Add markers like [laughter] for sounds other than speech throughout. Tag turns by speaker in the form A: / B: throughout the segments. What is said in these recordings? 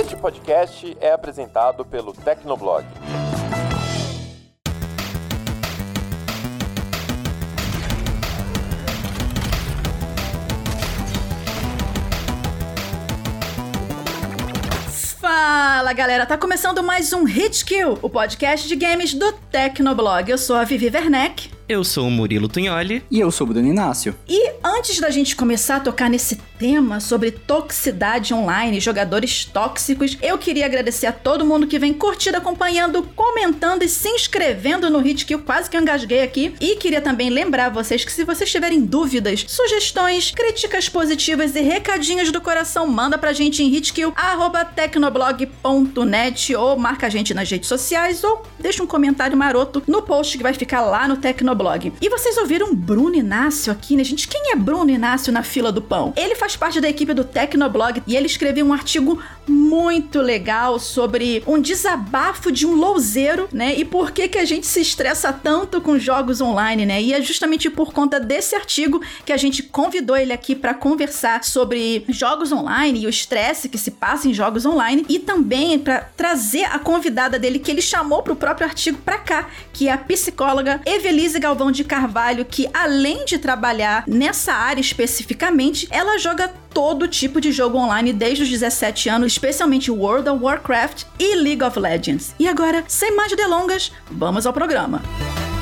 A: Este podcast é apresentado pelo Tecnoblog.
B: Fala galera, tá começando mais um Hit Kill, o podcast de games do Tecnoblog. Eu sou a Vivi Werneck.
C: Eu sou o Murilo Tunholi.
D: E eu sou o Bruno Inácio.
B: E antes da gente começar a tocar nesse tema sobre toxicidade online, jogadores tóxicos, eu queria agradecer a todo mundo que vem curtindo, acompanhando, comentando e se inscrevendo no Hit Kill, quase que eu engasguei aqui. E queria também lembrar vocês que se vocês tiverem dúvidas, sugestões, críticas positivas e recadinhos do coração, manda pra gente em hitkill@tecnoblog.net ou marca a gente nas redes sociais ou deixa um comentário maroto no post que vai ficar lá no Tecnoblog blog. E vocês ouviram Bruno Inácio aqui, né, gente? Quem é Bruno Inácio na fila do pão? Ele faz parte da equipe do Tecnoblog e ele escreveu um artigo muito legal sobre um desabafo de um louzeiro, né? E por que que a gente se estressa tanto com jogos online, né? E é justamente por conta desse artigo que a gente convidou ele aqui para conversar sobre jogos online e o estresse que se passa em jogos online e também para trazer a convidada dele que ele chamou pro próprio artigo para cá, que é a psicóloga Evelise Galvão de Carvalho, que além de trabalhar nessa área especificamente, ela joga todo tipo de jogo online desde os 17 anos, especialmente World of Warcraft e League of Legends. E agora, sem mais delongas, vamos ao programa. que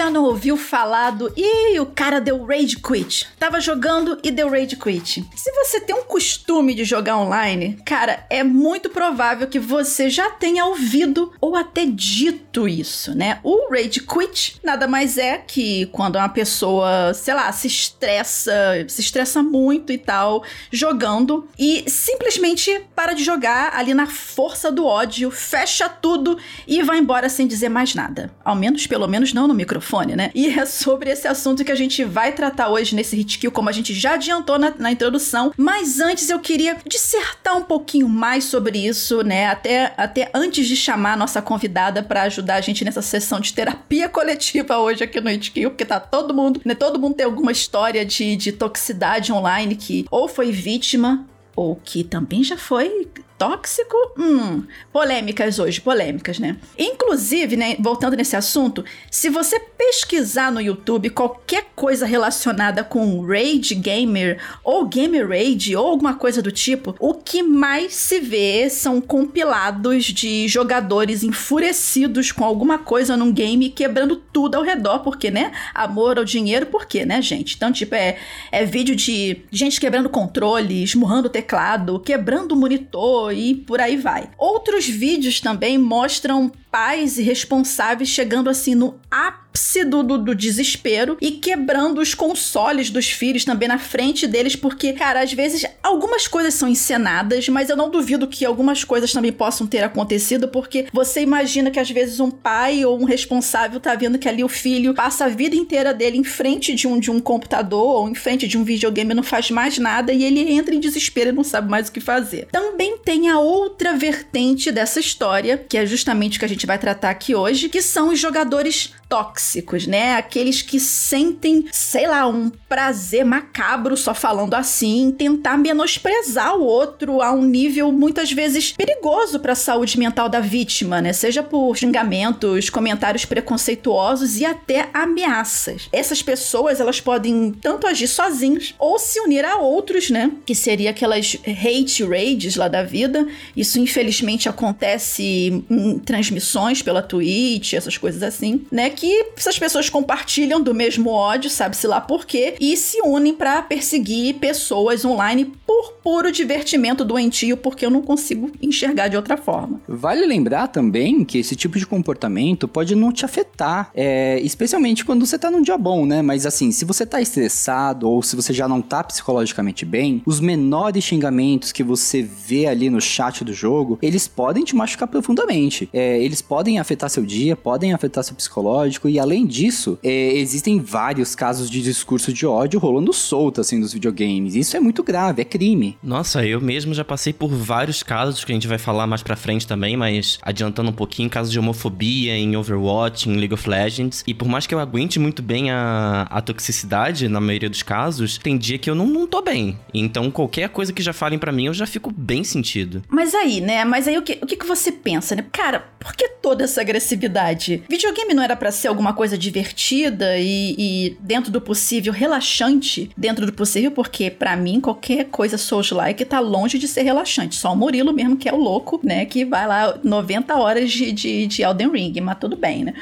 B: já não ouviu falar do. Ih, o cara deu rage quit. Tava jogando e deu rage quit. Se você tem um costume de jogar online, cara, é muito provável que você já tenha ouvido ou até dito isso, né? O rage quit nada mais é que quando uma pessoa, sei lá, se estressa, se estressa muito e tal, jogando e simplesmente para de jogar ali na força do ódio, fecha tudo e vai embora sem dizer mais nada. Ao menos, pelo menos, não no microfone né? E é sobre esse assunto que a gente vai tratar hoje nesse Hit Kill, como a gente já adiantou na, na introdução. Mas antes eu queria dissertar um pouquinho mais sobre isso, né? Até, até antes de chamar a nossa convidada para ajudar a gente nessa sessão de terapia coletiva hoje aqui no Hit Kill, porque tá todo mundo, né? Todo mundo tem alguma história de, de toxicidade online que ou foi vítima ou que também já foi tóxico? Hum, polêmicas hoje, polêmicas, né? Inclusive, né, voltando nesse assunto, se você pesquisar no YouTube qualquer coisa relacionada com Rage Gamer ou Gamer Rage ou alguma coisa do tipo, o que mais se vê são compilados de jogadores enfurecidos com alguma coisa num game quebrando tudo ao redor, porque, né? Amor ao dinheiro, por quê, né, gente? Então, tipo, é, é vídeo de gente quebrando controle, esmurrando teclado, quebrando monitor e por aí vai. Outros vídeos também mostram pais e responsáveis chegando assim no ápice do, do, do, desespero e quebrando os consoles dos filhos também na frente deles, porque, cara, às vezes algumas coisas são encenadas, mas eu não duvido que algumas coisas também possam ter acontecido, porque você imagina que às vezes um pai ou um responsável tá vendo que ali o filho passa a vida inteira dele em frente de um, de um computador ou em frente de um videogame não faz mais nada e ele entra em desespero e não sabe mais o que fazer. Também tem a outra vertente dessa história, que é justamente o que a gente gente vai tratar aqui hoje, que são os jogadores tóxicos, né? Aqueles que sentem, sei lá, um prazer macabro só falando assim, tentar menosprezar o outro a um nível muitas vezes perigoso para a saúde mental da vítima, né? Seja por xingamentos, comentários preconceituosos e até ameaças. Essas pessoas, elas podem tanto agir sozinhos ou se unir a outros, né? Que seria aquelas hate rages lá da vida. Isso infelizmente acontece em transmissões pela Twitch, essas coisas assim, né? Que essas pessoas compartilham do mesmo ódio, sabe-se lá por quê, e se unem para perseguir pessoas online por puro divertimento doentio, porque eu não consigo enxergar de outra forma.
D: Vale lembrar também que esse tipo de comportamento pode não te afetar, é, especialmente quando você tá num dia bom, né? Mas assim, se você tá estressado ou se você já não tá psicologicamente bem, os menores xingamentos que você vê ali no chat do jogo, eles podem te machucar profundamente. É, eles podem afetar seu dia, podem afetar seu psicológico E além disso, é, existem vários casos de discurso de ódio rolando solto, assim, nos videogames. Isso é muito grave, é crime.
C: Nossa, eu mesmo já passei por vários casos que a gente vai falar mais pra frente também, mas adiantando um pouquinho, casos de homofobia em Overwatch, em League of Legends. E por mais que eu aguente muito bem a, a toxicidade, na maioria dos casos, tem dia que eu não, não tô bem. Então qualquer coisa que já falem para mim, eu já fico bem sentido.
B: Mas aí, né? Mas aí o que, o que, que você pensa, né? Cara, por que toda essa agressividade? Videogame não era para ser alguma coisa divertida e, e, dentro do possível relaxante? Dentro do possível, porque para mim qualquer coisa Souls-like tá longe de ser relaxante. Só o Murilo mesmo, que é o louco, né? Que vai lá 90 horas de, de, de Elden Ring, mas tudo bem, né?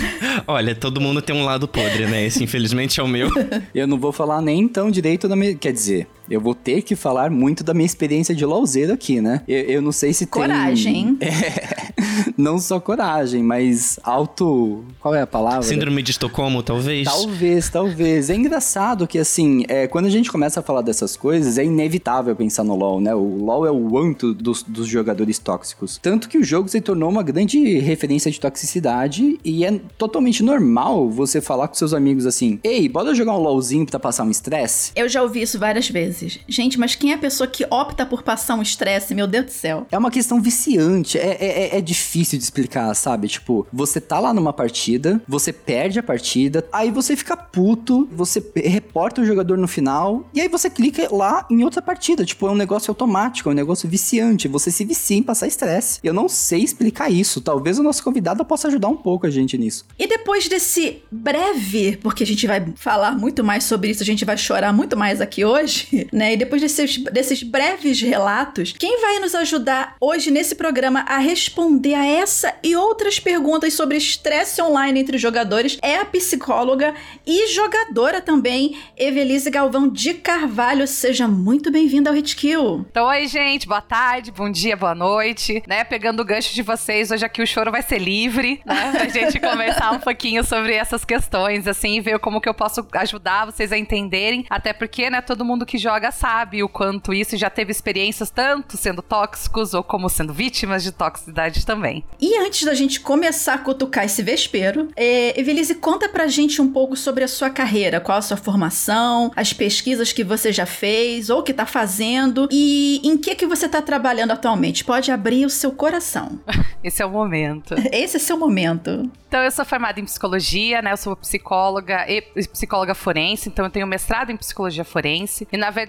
B: [laughs]
C: Olha, todo mundo tem um lado podre, né? Esse infelizmente é o meu. [laughs]
D: Eu não vou falar nem tão direito da minha. Quer dizer, eu vou ter que falar muito da minha experiência de LOLzeiro aqui, né? Eu, eu não sei se
B: coragem.
D: tem... Coragem. [laughs] É, não só coragem, mas auto... Qual é a palavra?
C: Síndrome de Estocolmo, talvez?
D: Talvez, talvez. É engraçado que, assim, é, quando a gente começa a falar dessas coisas, é inevitável pensar no LoL, né? O LoL é o anto dos, dos jogadores tóxicos. Tanto que o jogo se tornou uma grande referência de toxicidade e é totalmente normal você falar com seus amigos assim, ei, bora jogar um LoLzinho pra passar um estresse?
B: Eu já ouvi isso várias vezes vezes. Gente, mas quem é a pessoa que opta por passar um estresse? Meu Deus do céu.
D: É uma questão viciante. É, é, é, é difícil de explicar, sabe? Tipo, você tá lá numa partida, você perde a partida, aí você fica puto, você reporta o jogador no final, e aí você clica lá em outra partida. Tipo, é um negócio automático, é um negócio viciante. Você se vicia em passar estresse. Eu não sei explicar isso. Talvez o nosso convidado possa ajudar um pouco a gente nisso.
B: E depois desse breve, porque a gente vai falar muito mais sobre isso, a gente vai chorar muito mais aqui hoje, né? E depois desses, desses breves relatos, quem vai nos ajudar hoje nesse programa a responder a essa e outras perguntas sobre estresse online entre jogadores é a psicóloga e jogadora também, Evelise Galvão de Carvalho. Seja muito bem-vinda ao Hitkill.
E: Então, oi, gente, boa tarde, bom dia, boa noite, né? Pegando o gancho de vocês, hoje aqui o choro vai ser livre, né? [laughs] Pra gente conversar um pouquinho sobre essas questões, assim, ver como que eu posso ajudar vocês a entenderem, até porque, né, todo mundo que joga joga sabe o quanto isso já teve experiências tanto sendo tóxicos ou como sendo vítimas de toxicidade também.
B: E antes da gente começar a cutucar esse vespeiro, é, Evelise, conta pra gente um pouco sobre a sua carreira, qual a sua formação, as pesquisas que você já fez ou que tá fazendo e em que que você tá trabalhando atualmente. Pode abrir o seu coração. [laughs]
E: Esse é o momento. [laughs]
B: Esse é seu momento.
E: Então, eu sou formada em psicologia, né? Eu sou psicóloga e psicóloga forense, então eu tenho mestrado em psicologia forense. E, na verdade,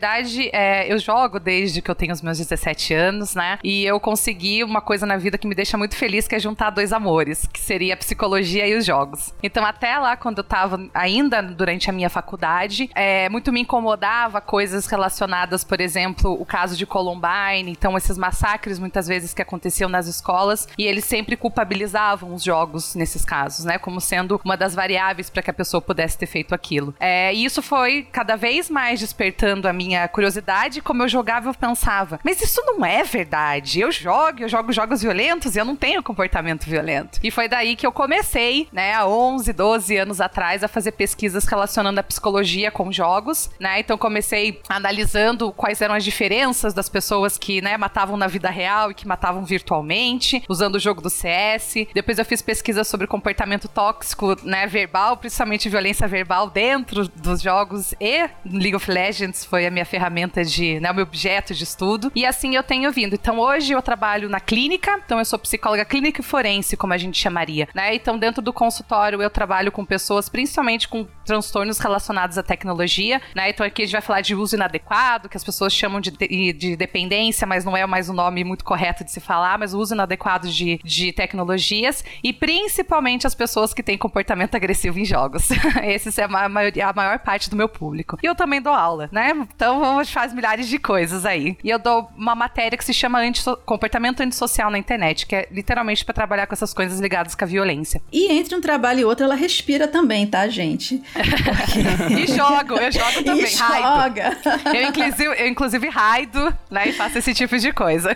E: é, eu jogo desde que eu tenho os meus 17 anos, né? E eu consegui uma coisa na vida que me deixa muito feliz, que é juntar dois amores, que seria a psicologia e os jogos. Então, até lá, quando eu tava ainda durante a minha faculdade, é, muito me incomodava coisas relacionadas, por exemplo, o caso de Columbine, então esses massacres muitas vezes que aconteciam nas escolas, e eles sempre culpabilizavam os jogos nesses casos, né? Como sendo uma das variáveis para que a pessoa pudesse ter feito aquilo. É, e isso foi cada vez mais despertando a minha curiosidade. Como eu jogava, eu pensava, mas isso não é verdade. Eu jogo, eu jogo jogos violentos e eu não tenho comportamento violento. E foi daí que eu comecei, né, há 11, 12 anos atrás, a fazer pesquisas relacionando a psicologia com jogos, né? Então comecei analisando quais eram as diferenças das pessoas que, né, matavam na vida real e que matavam virtualmente, usando o jogo do CS. Depois eu fiz pesquisas sobre comportamento tóxico, né, verbal, principalmente violência verbal dentro dos jogos e League of Legends foi a minha ferramenta de, né, o meu objeto de estudo. E assim eu tenho vindo. Então hoje eu trabalho na clínica, então eu sou psicóloga clínica e forense, como a gente chamaria, né? Então dentro do consultório eu trabalho com pessoas principalmente com transtornos relacionados à tecnologia, né? Então aqui a gente vai falar de uso inadequado, que as pessoas chamam de, de, de dependência, mas não é mais o nome muito correto de se falar, mas o uso inadequado de, de tecnologias e principalmente as pessoas que têm comportamento agressivo em jogos. [laughs] Esse é a, a maior parte do meu público. E eu também dou aula, né? Então faz milhares de coisas aí. E eu dou uma matéria que se chama antisso comportamento antissocial na internet, que é literalmente para trabalhar com essas coisas ligadas com a violência.
B: E entre um trabalho e outro, ela respira também, tá, gente?
E: E jogo, eu jogo também.
B: E joga.
E: Eu inclusive, eu, inclusive, raido, né? E faço esse tipo de coisa.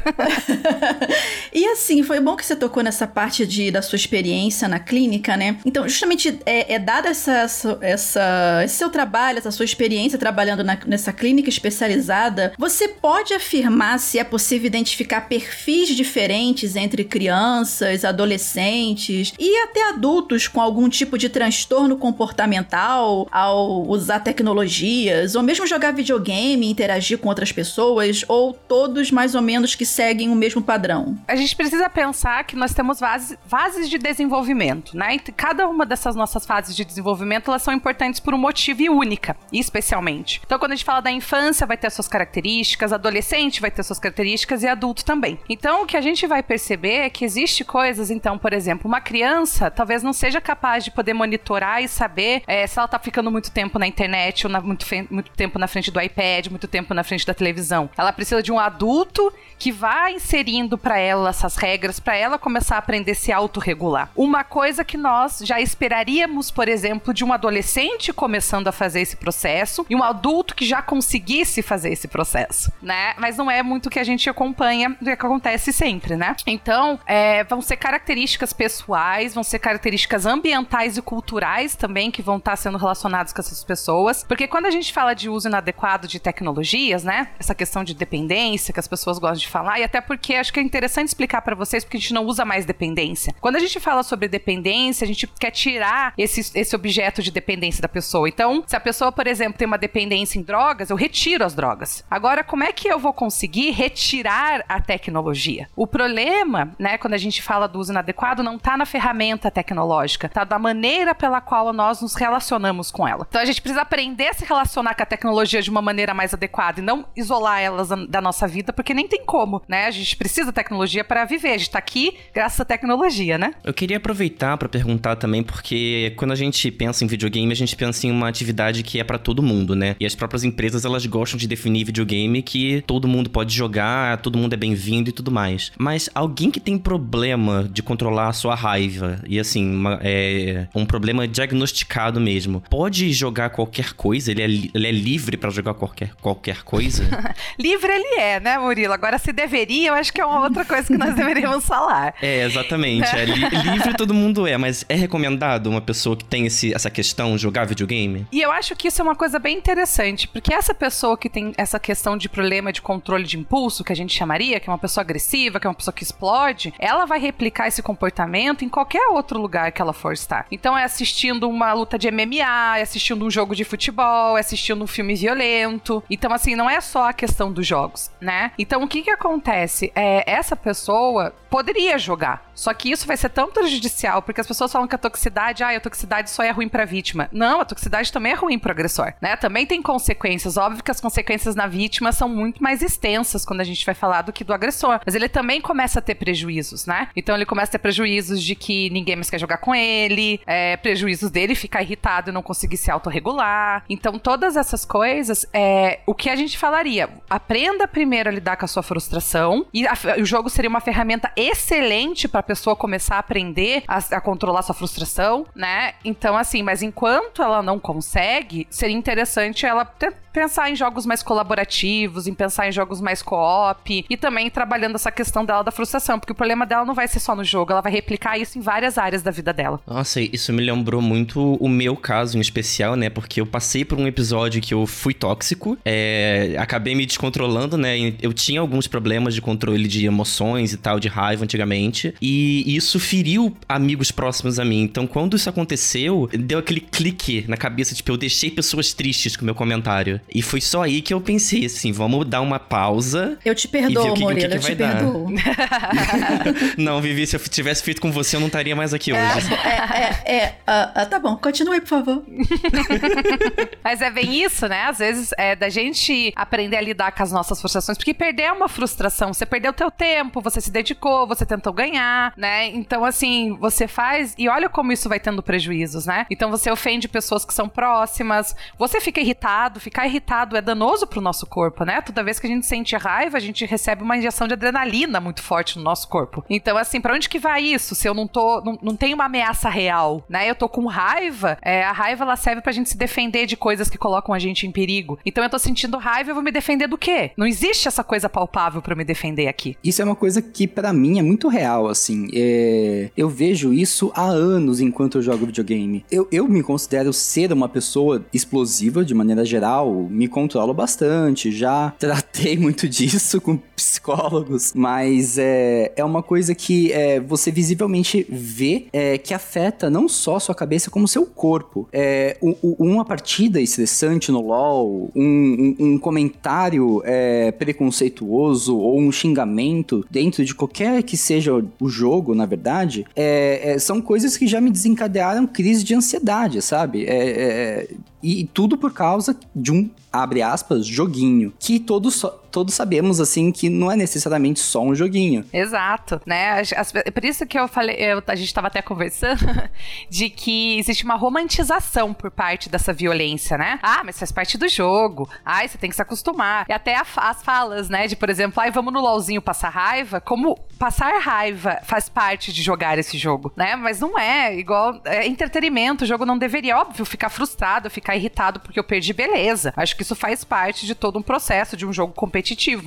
E: [laughs]
B: e assim, foi bom que você tocou nessa parte de, da sua experiência na clínica, né? Então, justamente, é, é dada essa, essa, esse seu trabalho, essa sua experiência trabalhando na, nessa clínica especializada, você pode afirmar se é possível identificar perfis diferentes entre crianças, adolescentes e até adultos com algum tipo de transtorno comportamental ao usar tecnologias, ou mesmo jogar videogame, interagir com outras pessoas, ou todos mais ou menos que seguem o mesmo padrão?
E: A gente precisa pensar que nós temos fases, fases de desenvolvimento, né? E cada uma dessas nossas fases de desenvolvimento, elas são importantes por um motivo e única, especialmente. Então, quando a gente fala da infância, vai ter suas características, adolescente vai ter suas características e adulto também. Então, o que a gente vai perceber é que existe coisas, então, por exemplo, uma criança talvez não seja capaz de poder monitorar e saber é, se ela tá ficando muito tempo na internet ou na, muito, muito tempo na frente do iPad, muito tempo na frente da televisão. Ela precisa de um adulto que vá inserindo para ela essas regras, para ela começar a aprender a se autorregular. Uma coisa que nós já esperaríamos, por exemplo, de um adolescente começando a fazer esse processo e um adulto que já conseguisse fazer esse processo, né? Mas não é muito o que a gente acompanha do que acontece sempre, né? Então, é, vão ser características pessoais, vão ser características ambientais e culturais também que vão estar sendo relacionadas com essas pessoas, porque quando a gente fala de uso inadequado de tecnologias, né? Essa questão de dependência que as pessoas gostam de falar, e até porque acho que é interessante explicar para vocês porque a gente não usa mais dependência. Quando a gente fala sobre dependência, a gente quer tirar esse, esse objeto de dependência da pessoa. Então, se a pessoa, por exemplo, tem uma dependência em drogas, eu retiro as drogas. Agora, como é que eu vou conseguir retirar a tecnologia? O problema, né, quando a gente fala do uso inadequado, não tá na ferramenta tecnológica, tá da maneira pela qual nós nos relacionamos com ela. Então, a gente precisa aprender a se relacionar com a tecnologia de uma maneira mais adequada e não isolar elas da nossa vida, porque nem tem como como, né? A gente precisa da tecnologia para viver. A gente tá aqui graças à tecnologia, né?
C: Eu queria aproveitar para perguntar também, porque quando a gente pensa em videogame, a gente pensa em uma atividade que é para todo mundo, né? E as próprias empresas, elas gostam de definir videogame que todo mundo pode jogar, todo mundo é bem-vindo e tudo mais. Mas alguém que tem problema de controlar a sua raiva, e assim, uma, é um problema diagnosticado mesmo, pode jogar qualquer coisa? Ele é, ele é livre para jogar qualquer, qualquer coisa? [laughs]
E: livre ele é, né, Murilo? Agora, se deveria, eu acho que é uma outra coisa que nós [laughs] deveríamos falar.
C: É, exatamente. É li [laughs] livre todo mundo é, mas é recomendado uma pessoa que tem esse, essa questão jogar videogame?
E: E eu acho que isso é uma coisa bem interessante, porque essa pessoa que tem essa questão de problema de controle de impulso, que a gente chamaria, que é uma pessoa agressiva, que é uma pessoa que explode, ela vai replicar esse comportamento em qualquer outro lugar que ela for estar. Então é assistindo uma luta de MMA, é assistindo um jogo de futebol, assistindo um filme violento. Então, assim, não é só a questão dos jogos, né? Então, o que que acontece? É, essa pessoa poderia jogar. Só que isso vai ser tão prejudicial, porque as pessoas falam que a toxicidade, ah, a toxicidade só é ruim pra vítima. Não, a toxicidade também é ruim pro agressor, né? Também tem consequências. Óbvio que as consequências na vítima são muito mais extensas quando a gente vai falar do que do agressor. Mas ele também começa a ter prejuízos, né? Então ele começa a ter prejuízos de que ninguém mais quer jogar com ele, é, prejuízos dele ficar irritado e não conseguir se autorregular. Então todas essas coisas, é, o que a gente falaria? Aprenda primeiro a lidar com a sua frustração. E a, o jogo seria uma ferramenta excelente para a pessoa começar a aprender a, a, controlar sua frustração, né? Então, assim, mas enquanto ela não consegue, seria interessante ela pensar em jogos mais colaborativos, em pensar em jogos mais co-op e também trabalhando essa questão dela da frustração, porque o problema dela não vai ser só no jogo, ela vai replicar isso em várias áreas da vida dela.
C: Nossa, isso me lembrou muito o meu caso em especial, né? Porque eu passei por um episódio que eu fui tóxico, é, acabei me descontrolando, né? Eu tinha alguns problemas de controle de emoções e tal, de raiva antigamente. E isso feriu amigos próximos a mim. Então, quando isso aconteceu, deu aquele clique na cabeça, tipo, eu deixei pessoas tristes com o meu comentário. E foi só aí que eu pensei assim, vamos dar uma pausa.
B: Eu te perdoo, Murilo, eu te perdoo. [laughs]
C: não, Vivi, se eu tivesse feito com você, eu não estaria mais aqui hoje.
B: É, é, é. Uh, uh, tá bom, continue, por favor. [laughs]
E: Mas é bem isso, né? Às vezes é da gente aprender a lidar com as nossas frustrações, porque perder é uma frustração. Você perdeu o teu tempo, você se dedicou, você tentou ganhar, né? Então, assim, você faz e olha como isso vai tendo prejuízos, né? Então você ofende pessoas que são próximas, você fica irritado, ficar irritado é danoso pro nosso corpo, né? Toda vez que a gente sente raiva, a gente recebe uma injeção de adrenalina muito forte no nosso corpo. Então, assim, para onde que vai isso? Se eu não tô, não, não tem uma ameaça real, né? Eu tô com raiva, é, a raiva ela serve pra gente se defender de coisas que colocam a gente em perigo. Então eu tô sentindo raiva, eu vou me defender do quê? Não existe essa coisa palpável para me defender aqui.
D: Isso é uma coisa que para mim é muito real, assim. É... Eu vejo isso há anos enquanto eu jogo videogame. Eu, eu me considero ser uma pessoa explosiva de maneira geral, me controlo bastante, já [laughs] tratei muito disso com psicólogos, mas é, é uma coisa que é, você visivelmente vê é, que afeta não só sua cabeça, como seu corpo. É, uma partida estressante no LoL, um, um, um comentário é, preconceituoso ou um xingamento dentro de qualquer que seja o jogo, na verdade, é, é, são coisas que já me desencadearam crise de ansiedade, sabe? É, é, e tudo por causa de um, abre aspas, joguinho. Que todos, todos sabemos, assim, que não é necessariamente só um joguinho.
E: Exato, né? por isso que eu falei, eu, a gente estava até conversando, [laughs] de que existe uma romantização por parte dessa violência, né? Ah, mas faz parte do jogo. Ai, você tem que se acostumar. E até a, as falas, né? De, por exemplo, ai, vamos no LOLzinho passar raiva. Como passar raiva faz parte de jogar esse jogo, né? Mas não é igual. É entretenimento. O jogo não deveria, óbvio, ficar frustrado, ficar irritado porque eu perdi, beleza. Acho que isso faz parte de todo um processo de um jogo competitivo.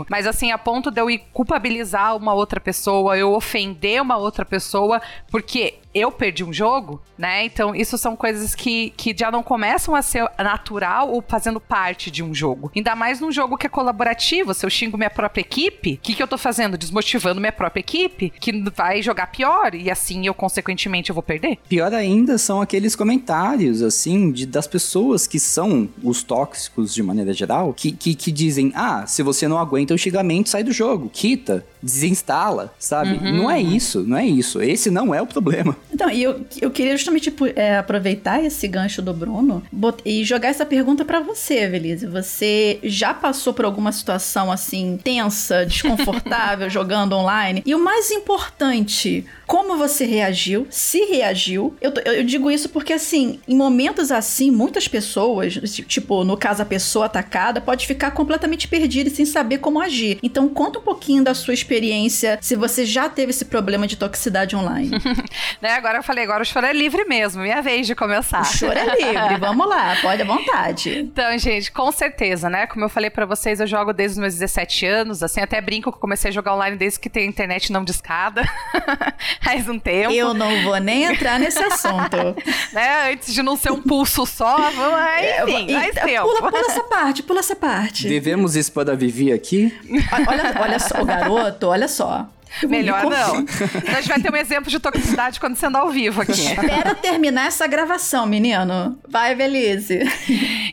E: Mas assim, a ponto de eu ir culpabilizar uma outra pessoa, eu ofender uma outra pessoa, porque eu perdi um jogo, né? Então, isso são coisas que, que já não começam a ser natural ou fazendo parte de um jogo. Ainda mais num jogo que é colaborativo. Se eu xingo minha própria equipe, o que, que eu tô fazendo? Desmotivando minha própria equipe, que vai jogar pior, e assim eu, consequentemente, eu vou perder?
D: Pior ainda são aqueles comentários, assim, de, das pessoas que são os tóxicos de maneira geral, que, que, que dizem: ah, se você não aguenta o xingamento, sai do jogo, quita desinstala, sabe? Uhum. Não é isso, não é isso. Esse não é o problema.
B: Então, e eu, eu queria justamente tipo, é, aproveitar esse gancho do Bruno e jogar essa pergunta para você, Evelise. Você já passou por alguma situação assim tensa, desconfortável [laughs] jogando online? E o mais importante, como você reagiu? Se reagiu? Eu, eu digo isso porque, assim, em momentos assim, muitas pessoas, tipo, no caso a pessoa atacada, pode ficar completamente perdida e sem saber como agir. Então, conta um pouquinho da sua experiência, se você já teve esse problema de toxicidade online. [laughs]
E: né, agora eu falei, agora o choro é livre mesmo, minha vez de começar. O
B: choro é livre, vamos lá, pode à vontade.
E: Então, gente, com certeza, né? Como eu falei para vocês, eu jogo desde os meus 17 anos, assim, até brinco que eu comecei a jogar online desde que tem internet não discada. [laughs] faz um tempo.
B: Eu não vou nem entrar nesse assunto. [laughs]
E: né? Antes de não ser um pulso só, vamos, é, enfim, é, faz tempo.
B: Pula, pula essa parte, pula essa parte.
D: Devemos expor a Vivi aqui? [laughs]
B: Olha, olha só, o garoto, olha só.
E: Melhor não. Então a gente vai ter um exemplo de toxicidade acontecendo ao vivo aqui.
B: Espera terminar essa gravação, menino. Vai, Belize.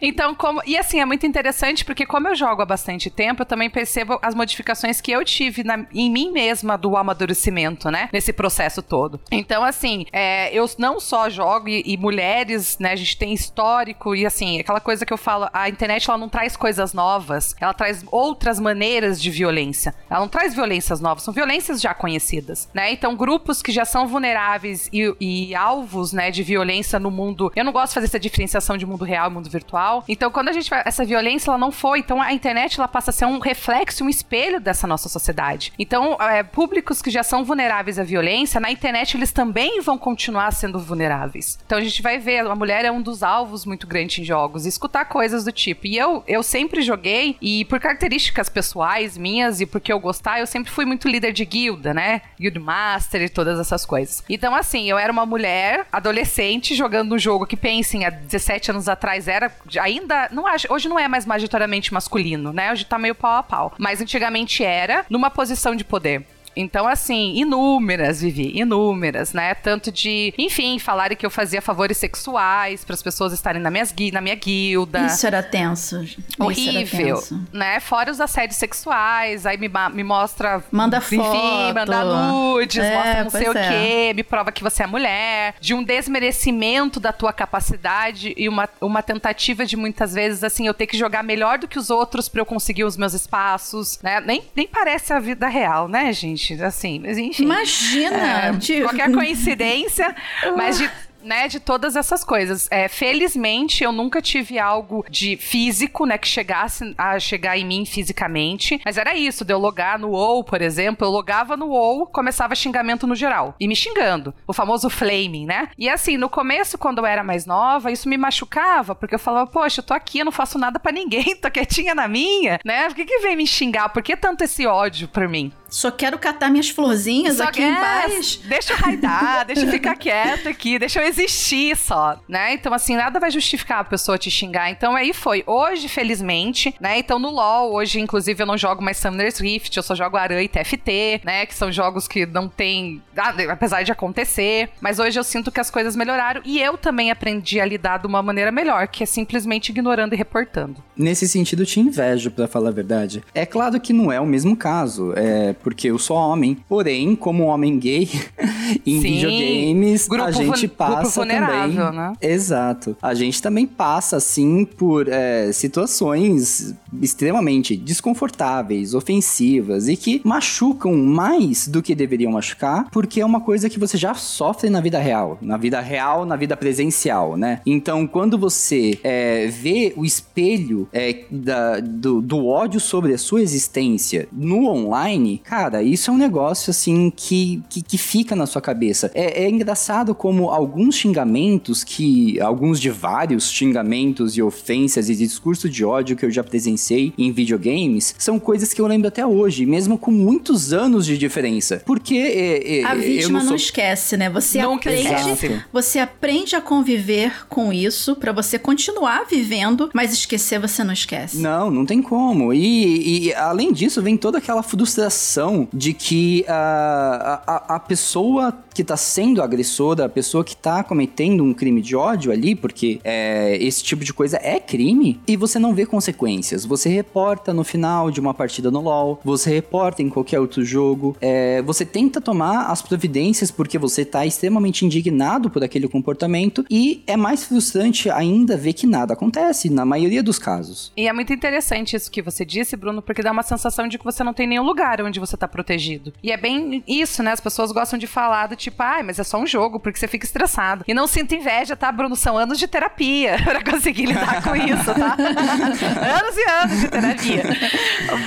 E: Então, como. E assim, é muito interessante porque, como eu jogo há bastante tempo, eu também percebo as modificações que eu tive na, em mim mesma do amadurecimento, né? Nesse processo todo. Então, assim, é, eu não só jogo e, e, mulheres, né? A gente tem histórico e assim, aquela coisa que eu falo, a internet ela não traz coisas novas, ela traz outras maneiras de violência. Ela não traz violências novas, são violências já conhecidas, né? Então, grupos que já são vulneráveis e, e, alvos, né, de violência no mundo. Eu não gosto de fazer essa diferenciação de mundo real e mundo virtual. Então, quando a gente vai. Essa violência, ela não foi. Então, a internet, ela passa a ser um reflexo, um espelho dessa nossa sociedade. Então, é, públicos que já são vulneráveis à violência, na internet, eles também vão continuar sendo vulneráveis. Então, a gente vai ver, a mulher é um dos alvos muito grande em jogos, escutar coisas do tipo. E eu, eu sempre joguei, e por características pessoais minhas, e porque eu gostar, eu sempre fui muito líder de guia guilda, né? Guild Master e todas essas coisas. Então, assim, eu era uma mulher adolescente jogando um jogo que, pensem, há 17 anos atrás era ainda. Não acho, hoje não é mais majoritariamente masculino, né? Hoje tá meio pau a pau. Mas antigamente era numa posição de poder. Então, assim, inúmeras, Vivi, inúmeras, né? Tanto de, enfim, falarem que eu fazia favores sexuais para as pessoas estarem na, minhas, na minha guilda.
B: Isso era tenso.
E: Horrível,
B: era tenso.
E: né? Fora os assédios sexuais, aí me, me mostra.
B: Manda enfim,
E: foto. manda nudes, é, mostra não sei o é. quê, me prova que você é mulher, de um desmerecimento da tua capacidade e uma, uma tentativa de muitas vezes, assim, eu ter que jogar melhor do que os outros para eu conseguir os meus espaços, né? Nem, nem parece a vida real, né, gente? Gente. Assim, mas enfim.
B: Imagina!
E: É,
B: de-
E: Qualquer [laughs] coincidência, mas de né, de todas essas coisas. É, felizmente, eu nunca tive algo de físico, né, que chegasse a chegar em mim fisicamente, mas era isso, de eu logar no WoW, por exemplo, eu logava no WoW, começava xingamento no geral, e me xingando, o famoso flaming, né? E assim, no começo, quando eu era mais nova, isso me machucava, porque eu falava, poxa, eu tô aqui, eu não faço nada pra ninguém, [laughs] tô quietinha na minha, né? Por que que vem me xingar? Por que tanto esse ódio por mim?
B: Só quero catar minhas florzinhas
E: Só
B: aqui
E: que
B: em paz. [laughs]
E: Deixa eu raidar, deixa eu ficar [laughs] quieto aqui, deixa eu existir só, né? Então, assim, nada vai justificar a pessoa te xingar. Então, aí foi. Hoje, felizmente, né? Então, no LoL, hoje, inclusive, eu não jogo mais Summoner's Rift, eu só jogo Aran e TFT, né? Que são jogos que não tem... Apesar de acontecer. Mas hoje eu sinto que as coisas melhoraram e eu também aprendi a lidar de uma maneira melhor, que é simplesmente ignorando e reportando.
D: Nesse sentido, eu te invejo, pra falar a verdade. É claro que não é o mesmo caso, é porque eu sou homem. Porém, como homem gay, [laughs] em
E: Sim,
D: videogames, a gente passa também.
E: né?
D: Exato. A gente também passa, assim, por é, situações extremamente desconfortáveis, ofensivas e que machucam mais do que deveriam machucar, porque é uma coisa que você já sofre na vida real. Na vida real, na vida presencial, né? Então, quando você é, vê o espelho é, da- do, do ódio sobre a sua existência no online, cara, isso é um negócio assim que, que, que fica na sua cabeça. É, é engraçado como alguns xingamentos que. Alguns de vários xingamentos e ofensas e discurso de ódio que eu já presenciei em videogames são coisas que eu lembro até hoje, mesmo com muitos anos de diferença. Porque é, é,
B: A vítima
D: não
B: não,
D: sou
B: esquece, né? Você
E: Nunca
B: aprende,
D: esquece.
B: você aprende a conviver com isso pra você continuar vivendo, mas esquecer você não esquece.
D: Não, não tem como. E, e, além disso, vem toda aquela frustração de que a, a, a pessoa que tá sendo agressora, a pessoa que tá cometendo um crime de ódio ali, porque é, esse tipo de coisa é crime, e você não vê consequências. Você reporta no final de uma partida no LoL, você reporta em qualquer outro jogo, é, você tenta tomar as providências porque você tá extremamente indignado por aquele comportamento, e é mais frustrante ainda ver que nada acontece, na maioria dos casos.
E: E é muito interessante isso que você disse, Bruno, porque dá uma sensação de que você não tem nenhum lugar onde você tá protegido. E é bem isso, né? As pessoas gostam de falar do tipo, ai, mas é só um jogo, porque você fica estressado. E não sinta inveja, tá, Bruno? São anos de terapia [laughs] pra conseguir lidar com isso, tá? [laughs] anos e anos de terapia.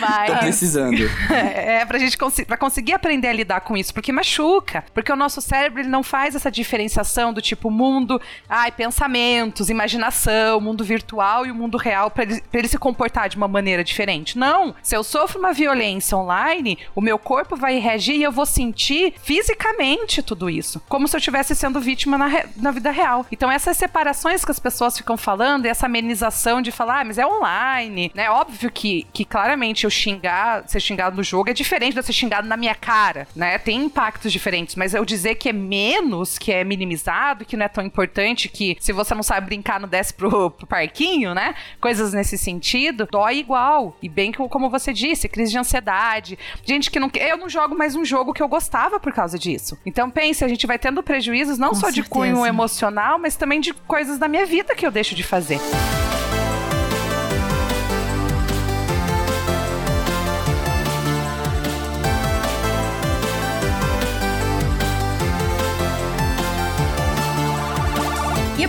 E: Mas.
D: Tô precisando. [laughs]
E: É, pra gente consi pra conseguir aprender a lidar com isso, porque machuca. Porque o nosso cérebro ele não faz essa diferenciação do tipo mundo, ai, pensamentos, imaginação, mundo virtual e o mundo real pra ele, pra ele se comportar de uma maneira diferente. Não. Se eu sofro uma violência online, o meu corpo vai reagir e eu vou sentir fisicamente tudo isso. Como se eu estivesse sendo vítima na, na vida real. Então, essas separações que as pessoas ficam falando, e essa amenização de falar, ah, mas é online, né? Óbvio que, que claramente eu xingar, ser xingado no jogo é diferente de eu ser xingado na minha cara, né? Tem impactos diferentes, mas eu dizer que é menos, que é minimizado, que não é tão importante, que se você não sabe brincar, não desce pro, pro parquinho, né? Coisas nesse sentido, dói igual. E bem como você disse, crise de ansiedade. Gente que não. Eu não jogo mais um jogo que eu gostava por causa disso. Então, pense, a gente vai tendo prejuízos não
B: Com
E: só de
B: certeza.
E: cunho emocional, mas também de coisas da minha vida que eu deixo de fazer.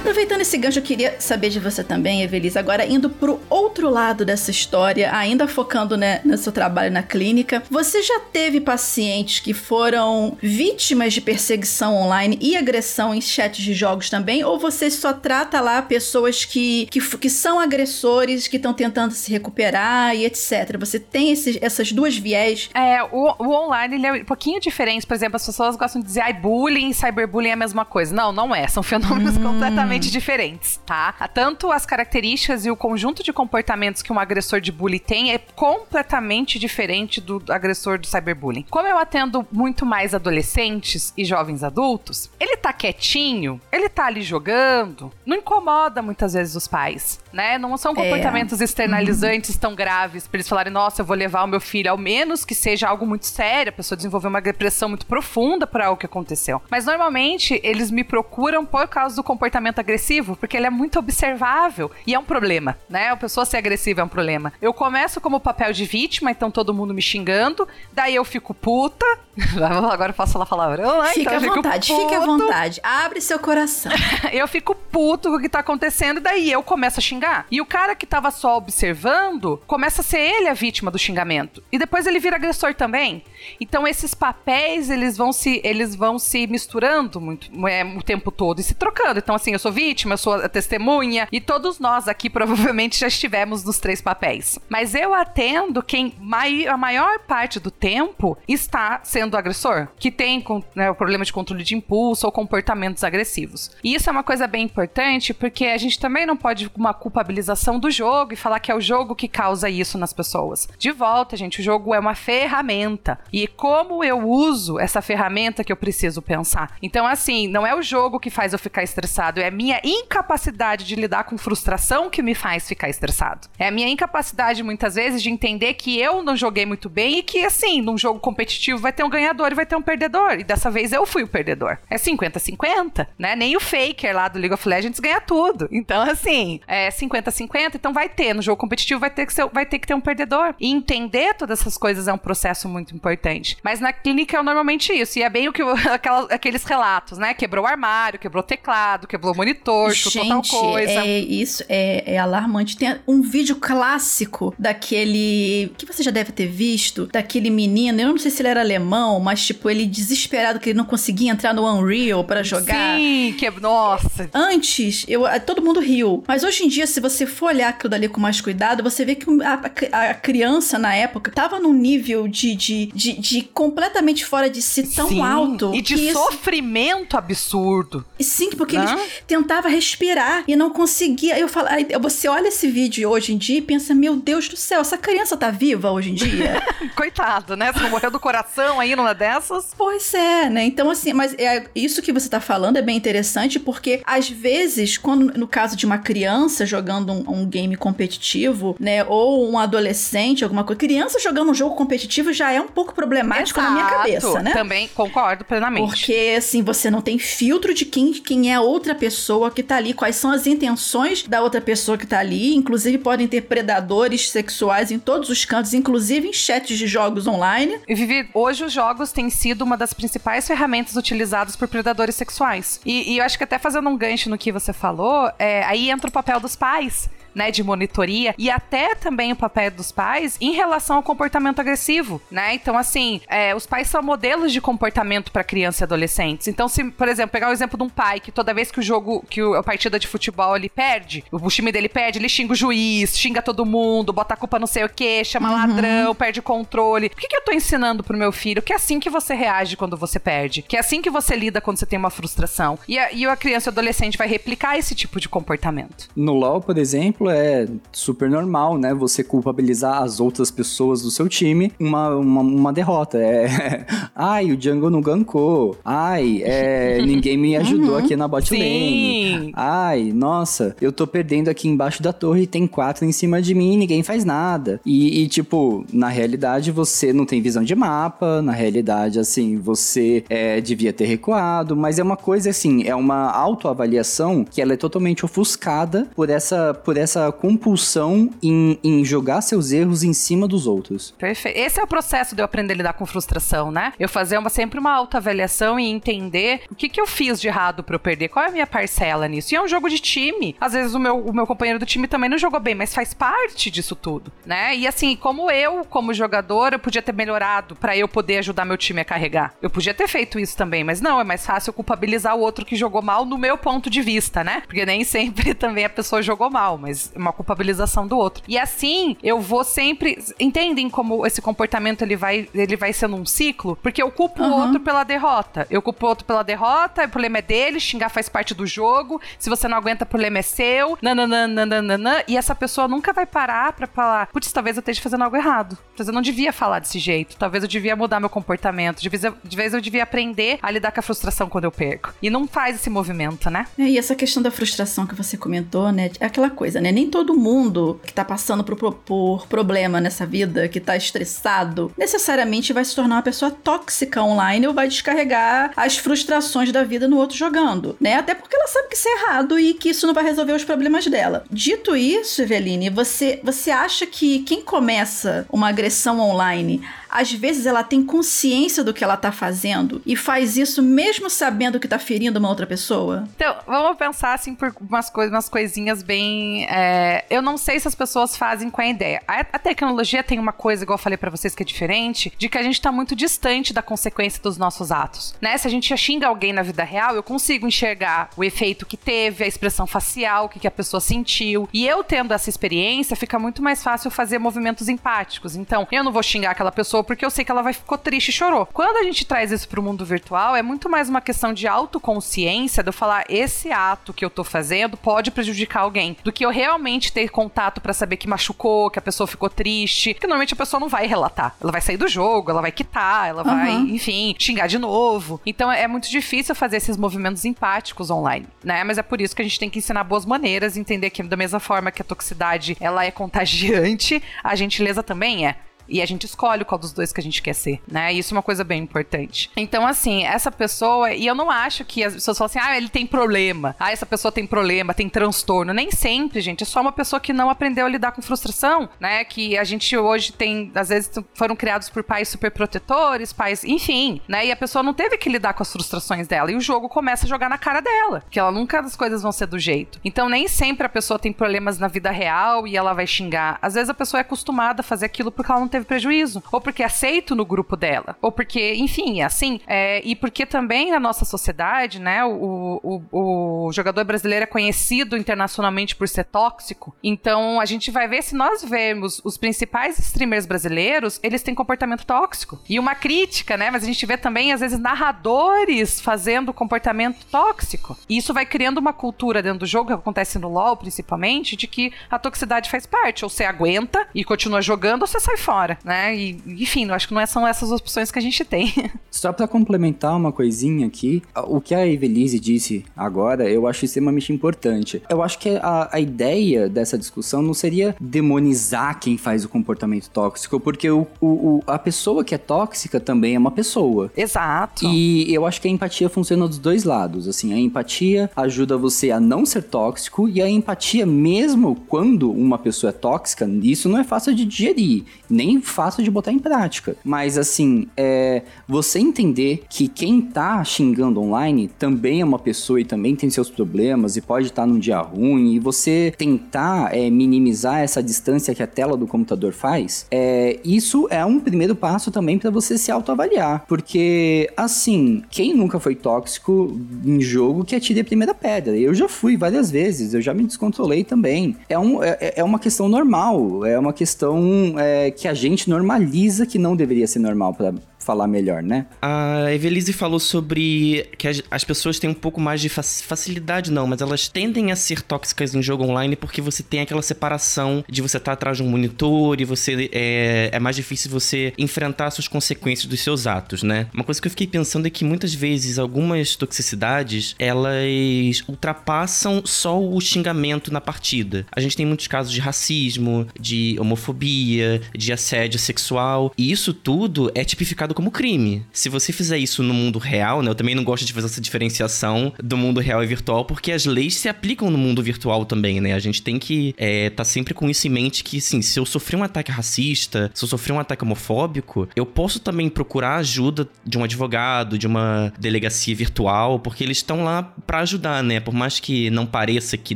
B: Aproveitando esse gancho, eu queria saber de você também, Evelise, agora indo pro outro lado dessa história, ainda focando né, no seu trabalho na clínica, você já teve pacientes que foram vítimas de perseguição online e agressão em chats de jogos também? Ou você só trata lá pessoas que, que, que são agressores, que estão tentando se recuperar e etc? Você tem esses, essas duas viés?
E: É, o, o online ele é um pouquinho diferente. Por exemplo, as pessoas gostam de dizer, ai, bullying e cyberbullying é a mesma coisa. Não, não é. São fenômenos [laughs] completamente diferentes, tá? Tanto as características e o conjunto de comportamentos que um agressor de bullying tem é completamente diferente do agressor do cyberbullying. Como eu atendo muito mais adolescentes e jovens adultos, ele tá quietinho, ele tá ali jogando, não incomoda muitas vezes os pais, né? Não são comportamentos externalizantes [laughs] tão graves pra eles falarem, nossa, eu vou levar o meu filho, ao menos que seja algo muito sério, a pessoa desenvolveu uma depressão muito profunda por algo que aconteceu. Mas normalmente eles me procuram por causa do comportamento agressivo, porque ele é muito observável e é um problema, né? A pessoa ser agressiva é um problema. Eu começo como papel de vítima, então todo mundo me xingando, daí eu fico puta, [laughs] Agora eu posso falar palavrão, né?
B: Fica
E: então
B: à vontade, fica à vontade. Abre seu coração. [laughs]
E: eu fico puto com o que tá acontecendo, e daí eu começo a xingar. E o cara que tava só observando, começa a ser ele a vítima do xingamento. E depois ele vira agressor também. Então esses papéis, eles vão se, eles vão se misturando muito é, o tempo todo e se trocando. Então assim, eu sou vítima, eu sou a testemunha, e todos nós aqui [laughs] provavelmente já estivemos nos três papéis. Mas eu atendo quem mai, a maior parte do tempo está sendo agressor, que tem né, o problema de controle de impulso ou comportamentos agressivos. E isso é uma coisa bem importante porque a gente também não pode uma culpabilização do jogo e falar que é o jogo que causa isso nas pessoas. De volta, gente, o jogo é uma ferramenta. E como eu uso essa ferramenta que eu preciso pensar. Então, assim, não é o jogo que faz eu ficar estressado, é a minha incapacidade de lidar com frustração que me faz ficar estressado. É a minha incapacidade, muitas vezes, de entender que eu não joguei muito bem e que, assim, num jogo competitivo vai ter um ganhador e vai ter um perdedor. E dessa vez eu fui o perdedor. É 50-50, né? Nem o Faker lá do League of Legends ganha tudo. Então, assim, é 50-50, então vai ter. No jogo competitivo vai ter, que ser, vai ter que ter um perdedor. E entender todas essas coisas é um processo muito importante. Mas na clínica é normalmente isso. E é bem o que [laughs] aquela, aqueles relatos, né? Quebrou o armário, quebrou o teclado, quebrou o monitor,
B: Gente,
E: tal coisa.
B: É, isso é, é alarmante. Tem um vídeo clássico daquele. que você já deve ter visto, daquele menino. Eu não sei se ele era alemão, mas tipo, ele desesperado que ele não conseguia entrar no Unreal para jogar.
E: Sim, que nossa.
B: Antes, eu, todo mundo riu. Mas hoje em dia, se você for olhar aquilo dali com mais cuidado, você vê que a, a criança na época tava num nível de, de, de, de completamente fora de si tão
E: Sim,
B: alto.
E: E de sofrimento absurdo.
B: Sim, porque ele tentava respirar e não conseguia. Eu falo, aí, você olha esse vídeo hoje em dia e pensa: Meu Deus do céu, essa criança tá viva hoje em dia? [laughs]
E: Coitado, né? Você morreu do coração aí numa dessas.
B: Pois é, né? Então, assim, mas é, isso que você tá falando é bem interessante porque, às vezes, quando no caso de uma criança jogando um, um game competitivo, né? Ou um adolescente, alguma coisa. Criança jogando um jogo competitivo já é um pouco problemático
E: Exato.
B: na minha cabeça, né?
E: Também concordo plenamente.
B: Porque, assim, você não tem filtro de quem, quem é a outra pessoa que tá ali, quais são as intenções da outra pessoa que tá ali. Inclusive, podem ter predadores sexuais em todos os cantos, inclusive em chats de jogos online.
E: E Vivi, hoje os jogos têm sido uma das principais ferramentas utilizadas por predadores sexuais. E, e eu acho que até fazendo um gancho no que você falou, é, aí entra o papel dos pais né, de monitoria e até também o papel dos pais em relação ao comportamento agressivo, né? Então, assim, é, os pais são modelos de comportamento para crianças e adolescentes. Então, se, por exemplo, pegar o exemplo de um pai que toda vez que o jogo, que a partida de futebol ele perde, o time dele perde, ele xinga o juiz, xinga todo mundo, bota a culpa não sei o que, chama uhum. ladrão, perde controle. Por que, que eu tô ensinando pro meu filho que é assim que você reage quando você perde? Que é assim que você lida quando você tem uma frustração? E a, e a criança e adolescente vai replicar esse tipo de comportamento.
D: No LoL, por exemplo, é super normal, né? Você culpabilizar as outras pessoas do seu time uma, uma, uma derrota. É, [laughs] ai, o jungle não gancou. Ai, é, ninguém me ajudou uhum. aqui na bot lane. Ai, nossa, eu tô perdendo aqui embaixo da torre e tem quatro em cima de mim e ninguém faz nada. E, e, tipo, na realidade você não tem visão de mapa, na realidade, assim, você é, devia ter recuado, mas é uma coisa assim, é uma autoavaliação que ela é totalmente ofuscada por essa, por essa compulsão em, em jogar seus erros em cima dos outros.
E: Perfeito. Esse é o processo de eu aprender a lidar com frustração, né? Eu fazer uma, sempre uma autoavaliação e entender o que, que eu fiz de errado para eu perder, qual é a minha parcela nisso. E é um jogo de time. Às vezes o meu, o meu companheiro do time também não jogou bem, mas faz parte disso tudo, né? E assim, como eu, como jogador, eu podia ter melhorado para eu poder ajudar meu time a carregar. Eu podia ter feito isso também, mas não, é mais fácil culpabilizar o outro que jogou mal no meu ponto de vista, né? Porque nem [laughs] sempre também a pessoa jogou mal, mas uma culpabilização do outro. E assim, eu vou sempre. Entendem como esse comportamento ele vai, ele vai sendo um ciclo? Porque eu culpo uhum. o outro pela derrota. Eu culpo o outro pela derrota, o problema é dele, xingar faz parte do jogo. Se você não aguenta, o problema é seu. Nananana, e essa pessoa nunca vai parar pra falar: putz, talvez eu esteja fazendo algo errado. Talvez eu não devia falar desse jeito. Talvez eu devia mudar meu comportamento. De vez, eu, de vez eu devia aprender a lidar com a frustração quando eu perco. E não faz esse movimento, né?
B: É, e essa questão da frustração que você comentou, né? É aquela coisa, né? Nem todo mundo que tá passando por, por problema nessa vida, que tá estressado, necessariamente vai se tornar uma pessoa tóxica online ou vai descarregar as frustrações da vida no outro jogando, né? Até porque ela sabe que isso é errado e que isso não vai resolver os problemas dela. Dito isso, Eveline, você, você acha que quem começa uma agressão online às vezes ela tem consciência do que ela tá fazendo e faz isso mesmo sabendo que tá ferindo uma outra pessoa?
E: Então, vamos pensar assim por umas, coisas, umas coisinhas bem. É... Eu não sei se as pessoas fazem com a ideia. A, a tecnologia tem uma coisa, igual eu falei para vocês, que é diferente, de que a gente tá muito distante da consequência dos nossos atos. Né? Se a gente xinga alguém na vida real, eu consigo enxergar o efeito que teve, a expressão facial, o que, que a pessoa sentiu. E eu tendo essa experiência, fica muito mais fácil fazer movimentos empáticos. Então, eu não vou xingar aquela pessoa porque eu sei que ela vai ficou triste e chorou. Quando a gente traz isso pro mundo virtual, é muito mais uma questão de autoconsciência de eu falar esse ato que eu tô fazendo pode prejudicar alguém, do que eu realmente ter contato para saber que machucou, que a pessoa ficou triste, que normalmente a pessoa não vai relatar. Ela vai sair do jogo, ela vai quitar, ela uhum. vai, enfim, xingar de novo. Então é muito difícil fazer esses movimentos empáticos online, né? Mas é por isso que a gente tem que ensinar boas maneiras, entender que da mesma forma que a toxicidade ela é contagiante, a gentileza também é. E a gente escolhe qual dos dois que a gente quer ser, né? Isso é uma coisa bem importante. Então, assim, essa pessoa, e eu não acho que as pessoas falam assim, ah, ele tem problema, ah, essa pessoa tem problema, tem transtorno. Nem sempre, gente. É só uma pessoa que não aprendeu a lidar com frustração, né? Que a gente hoje tem, às vezes, foram criados por pais super protetores, pais, enfim, né? E a pessoa não teve que lidar com as frustrações dela. E o jogo começa a jogar na cara dela, que ela nunca as coisas vão ser do jeito. Então, nem sempre a pessoa tem problemas na vida real e ela vai xingar. Às vezes a pessoa é acostumada a fazer aquilo porque ela não teve prejuízo, ou porque é aceito no grupo dela, ou porque, enfim, é assim. É, e porque também na nossa sociedade, né, o, o, o jogador brasileiro é conhecido internacionalmente por ser tóxico. Então a gente vai ver se nós vemos os principais streamers brasileiros, eles têm comportamento tóxico. E uma crítica, né? Mas a gente vê também, às vezes, narradores fazendo comportamento tóxico. E isso vai criando uma cultura dentro do jogo, que acontece no LoL principalmente, de que a toxicidade faz parte. Ou você aguenta e continua jogando, ou você sai fora né? E, enfim, eu acho que não é, são essas opções que a gente tem. [laughs]
D: Só para complementar uma coisinha aqui, o que a Evelise disse agora, eu acho extremamente importante. Eu acho que a, a ideia dessa discussão não seria demonizar quem faz o comportamento tóxico, porque o, o, a pessoa que é tóxica também é uma pessoa.
E: Exato.
D: E eu acho que a empatia funciona dos dois lados. Assim, a empatia ajuda você a não ser tóxico e a empatia, mesmo quando uma pessoa é tóxica, isso não é fácil de digerir, nem fácil de botar em prática. Mas assim, é, você entender que quem tá xingando online também é uma pessoa e também tem seus problemas e pode estar tá num dia ruim, e você tentar é, minimizar essa distância que a tela do computador faz, é, isso é um primeiro passo também para você se autoavaliar. Porque, assim, quem nunca foi tóxico em jogo que atire a primeira pedra? Eu já fui várias vezes, eu já me descontrolei também. É, um, é, é uma questão normal, é uma questão é, que a gente gente normaliza que não deveria ser normal para falar melhor, né?
C: A Evelise falou sobre que as, as pessoas têm um pouco mais de facilidade, não, mas elas tendem a ser tóxicas em jogo online porque você tem aquela separação de você estar tá atrás de um monitor e você é, é mais difícil você enfrentar suas consequências dos seus atos, né? Uma coisa que eu fiquei pensando é que muitas vezes algumas toxicidades elas ultrapassam só o xingamento na partida. A gente tem muitos casos de racismo, de homofobia, de assédio sexual, e isso tudo é tipificado como crime. Se você fizer isso no mundo real, né? Eu também não gosto de fazer essa diferenciação do mundo real e virtual, porque as leis se aplicam no mundo virtual também, né? A gente tem que é, tá sempre com isso em mente que, assim, se eu sofrer um ataque racista, se eu sofrer um ataque homofóbico, eu posso também procurar ajuda de um advogado, de uma delegacia virtual, porque eles estão lá para ajudar, né? Por mais que não pareça que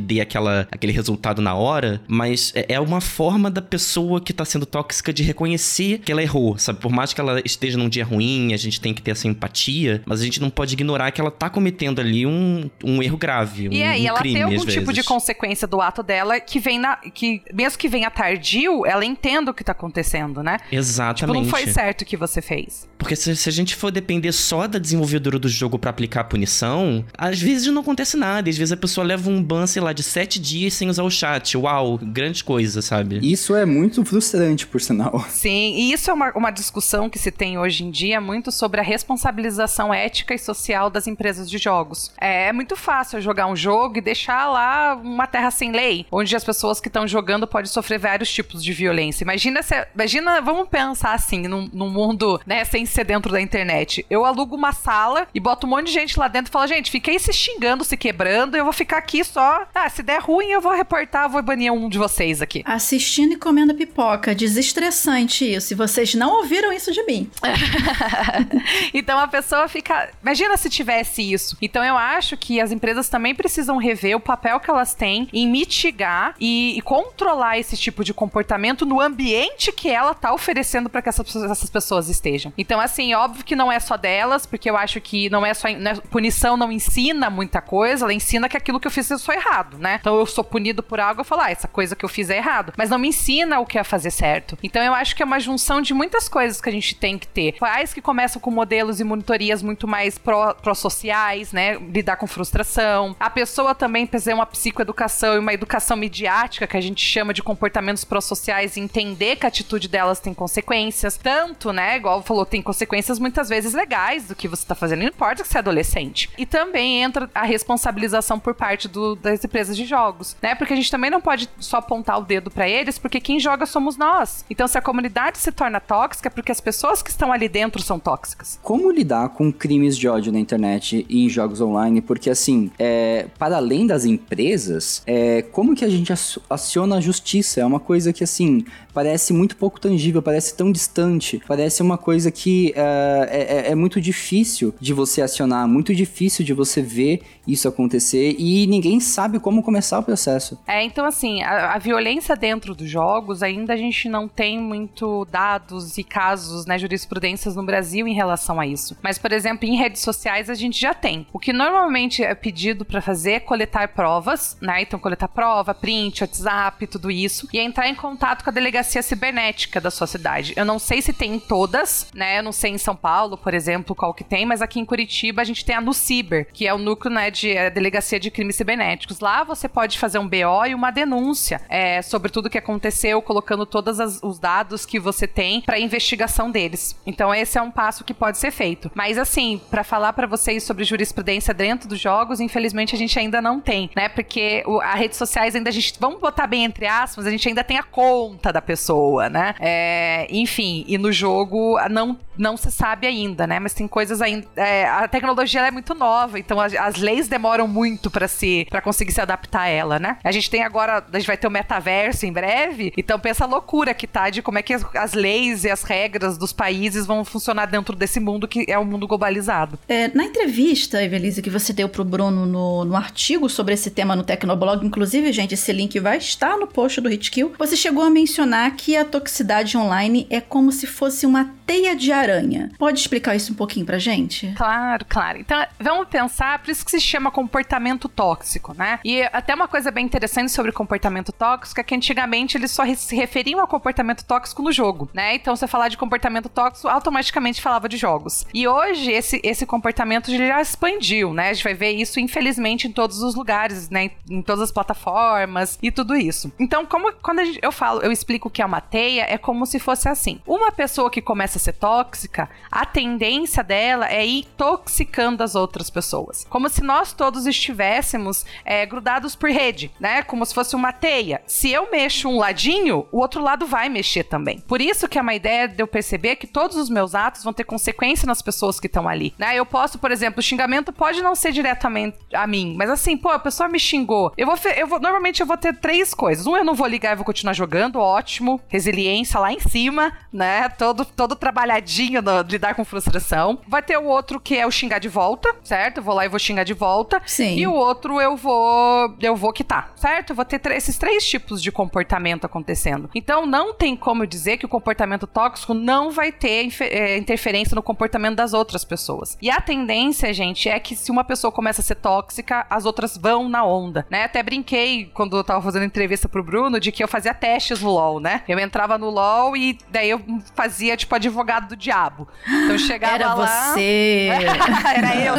C: dê aquela, aquele resultado na hora, mas é, é uma forma da pessoa que tá sendo tóxica de reconhecer que ela errou, sabe? Por mais que ela esteja num dia ruim, a gente tem que ter essa empatia, mas a gente não pode ignorar que ela tá cometendo ali um, um erro grave. Um,
E: e é,
C: e
E: ela
C: crime,
E: tem algum tipo de consequência do ato dela que vem na. que mesmo que venha tardio, ela entenda o que tá acontecendo, né?
C: Exatamente. Tipo,
E: não foi certo o que você fez.
C: Porque se, se a gente for depender só da desenvolvedora do jogo para aplicar a punição, às vezes não acontece nada. Às vezes a pessoa leva um ban, sei lá, de sete dias sem usar o chat. Uau, grande coisa, sabe?
D: Isso é muito frustrante, por sinal.
E: Sim, e isso é uma, uma discussão que se tem hoje em dia muito sobre a responsabilização ética e social das empresas de jogos. É, é muito fácil jogar um jogo e deixar lá uma terra sem lei, onde as pessoas que estão jogando podem sofrer vários tipos de violência. Imagina, se, imagina vamos pensar assim, num, num mundo, né, sem ser dentro da internet. Eu alugo uma sala e boto um monte de gente lá dentro e falo, gente, fiquei se xingando, se quebrando, eu vou ficar aqui só. Ah, se der ruim, eu vou reportar, vou banir um de vocês aqui.
B: Assistindo e comendo pipoca, desestressando interessante isso. E vocês não ouviram isso de mim. [laughs]
E: então a pessoa fica. Imagina se tivesse isso. Então eu acho que as empresas também precisam rever o papel que elas têm em mitigar e, e controlar esse tipo de comportamento no ambiente que ela tá oferecendo para que essas, essas, pessoas estejam. Então, assim, óbvio que não é só delas, porque eu acho que não é só. Né, punição não ensina muita coisa, ela ensina que aquilo que eu fiz eu sou errado, né? Então eu sou punido por algo, eu falo, ah, essa coisa que eu fiz é errado. Mas não me ensina o que é fazer certo. Então eu acho que é uma junção de muitas coisas que a gente tem que ter. Pais que começam com modelos e monitorias muito mais pró-sociais, né? Lidar com frustração. A pessoa também fazer uma psicoeducação e uma educação midiática, que a gente chama de comportamentos pró-sociais, e entender que a atitude delas tem consequências. Tanto, né? Igual falou, tem consequências muitas vezes legais do que você tá fazendo, não importa que você é adolescente. E também entra a responsabilização por parte do, das empresas de jogos, né? Porque a gente também não pode só apontar o dedo para eles, porque quem joga somos nós. Então, se a comunidade se torna tóxica, é porque as pessoas que estão ali dentro são tóxicas.
D: Como lidar com crimes de ódio na internet e em jogos online? Porque, assim, é, para além das empresas, é, como que a gente aciona a justiça? É uma coisa que, assim, parece muito pouco tangível, parece tão distante, parece uma coisa que uh, é, é, muito difícil de você acionar, muito difícil de você ver isso acontecer e ninguém sabe como começar o processo.
E: É, então assim, a, a violência dentro dos jogos ainda a gente não tem muito dados e casos, né, jurisprudências no Brasil em relação a isso. Mas, por exemplo, em redes sociais a gente já tem. O que normalmente é pedido para fazer é coletar provas, né? Então coletar prova, print, WhatsApp, tudo isso e entrar em contato com a delegacia delegacia cibernética da sua cidade. Eu não sei se tem em todas, né? Eu não sei em São Paulo, por exemplo, qual que tem, mas aqui em Curitiba a gente tem a Nuciber, que é o núcleo, né, de é delegacia de crimes cibernéticos. Lá você pode fazer um BO e uma denúncia é, sobre tudo que aconteceu, colocando todos os dados que você tem para investigação deles. Então esse é um passo que pode ser feito. Mas assim, para falar para vocês sobre jurisprudência dentro dos jogos, infelizmente a gente ainda não tem, né? Porque o, as redes sociais ainda a gente, vamos botar bem entre aspas, a gente ainda tem a conta da pessoa, né? É, enfim, e no jogo não, não se sabe ainda, né? Mas tem coisas ainda. É, a tecnologia é muito nova, então as, as leis demoram muito para se para conseguir se adaptar a ela, né? A gente tem agora, a gente vai ter o metaverso em breve, então pensa a loucura que tá de como é que as, as leis e as regras dos países vão funcionar dentro desse mundo que é o um mundo globalizado.
B: É, na entrevista, Evelise, que você deu pro Bruno no, no artigo sobre esse tema no Tecnoblog, inclusive, gente, esse link vai estar no post do Hitkill, você chegou a mencionar que a toxicidade online é como se fosse uma teia de aranha. Pode explicar isso um pouquinho pra gente?
E: Claro, claro. Então, vamos pensar, por isso que se chama comportamento tóxico, né? E até uma coisa bem interessante sobre comportamento tóxico é que antigamente eles só se referiam a comportamento tóxico no jogo, né? Então, você falar de comportamento tóxico, automaticamente falava de jogos. E hoje, esse, esse comportamento já expandiu, né? A gente vai ver isso, infelizmente, em todos os lugares, né? Em todas as plataformas e tudo isso. Então, como quando gente, eu falo, eu explico que é uma teia, é como se fosse assim. Uma pessoa que começa a ser tóxica, a tendência dela é ir toxicando as outras pessoas. Como se nós todos estivéssemos é, grudados por rede, né? Como se fosse uma teia. Se eu mexo um ladinho, o outro lado vai mexer também. Por isso que é uma ideia de eu perceber que todos os meus atos vão ter consequência nas pessoas que estão ali, né? Eu posso, por exemplo, o xingamento pode não ser diretamente a mim, mas assim, pô, a pessoa me xingou. Eu vou, eu vou normalmente eu vou ter três coisas. Um, eu não vou ligar e vou continuar jogando, ótimo ótimo, resiliência lá em cima, né? Todo, todo trabalhadinho no lidar com frustração. Vai ter o outro que é o xingar de volta, certo? Eu vou lá e vou xingar de volta.
B: Sim.
E: E o outro eu vou eu vou quitar, certo? Eu vou ter esses três tipos de comportamento acontecendo. Então não tem como dizer que o comportamento tóxico não vai ter é, interferência no comportamento das outras pessoas. E a tendência, gente, é que se uma pessoa começa a ser tóxica, as outras vão na onda, né? Até brinquei quando eu tava fazendo entrevista pro Bruno de que eu fazia testes no LoL, né? Eu entrava no LoL e daí eu fazia, tipo, advogado do diabo. Então eu chegava
B: era
E: lá...
B: Era você! [laughs]
E: era eu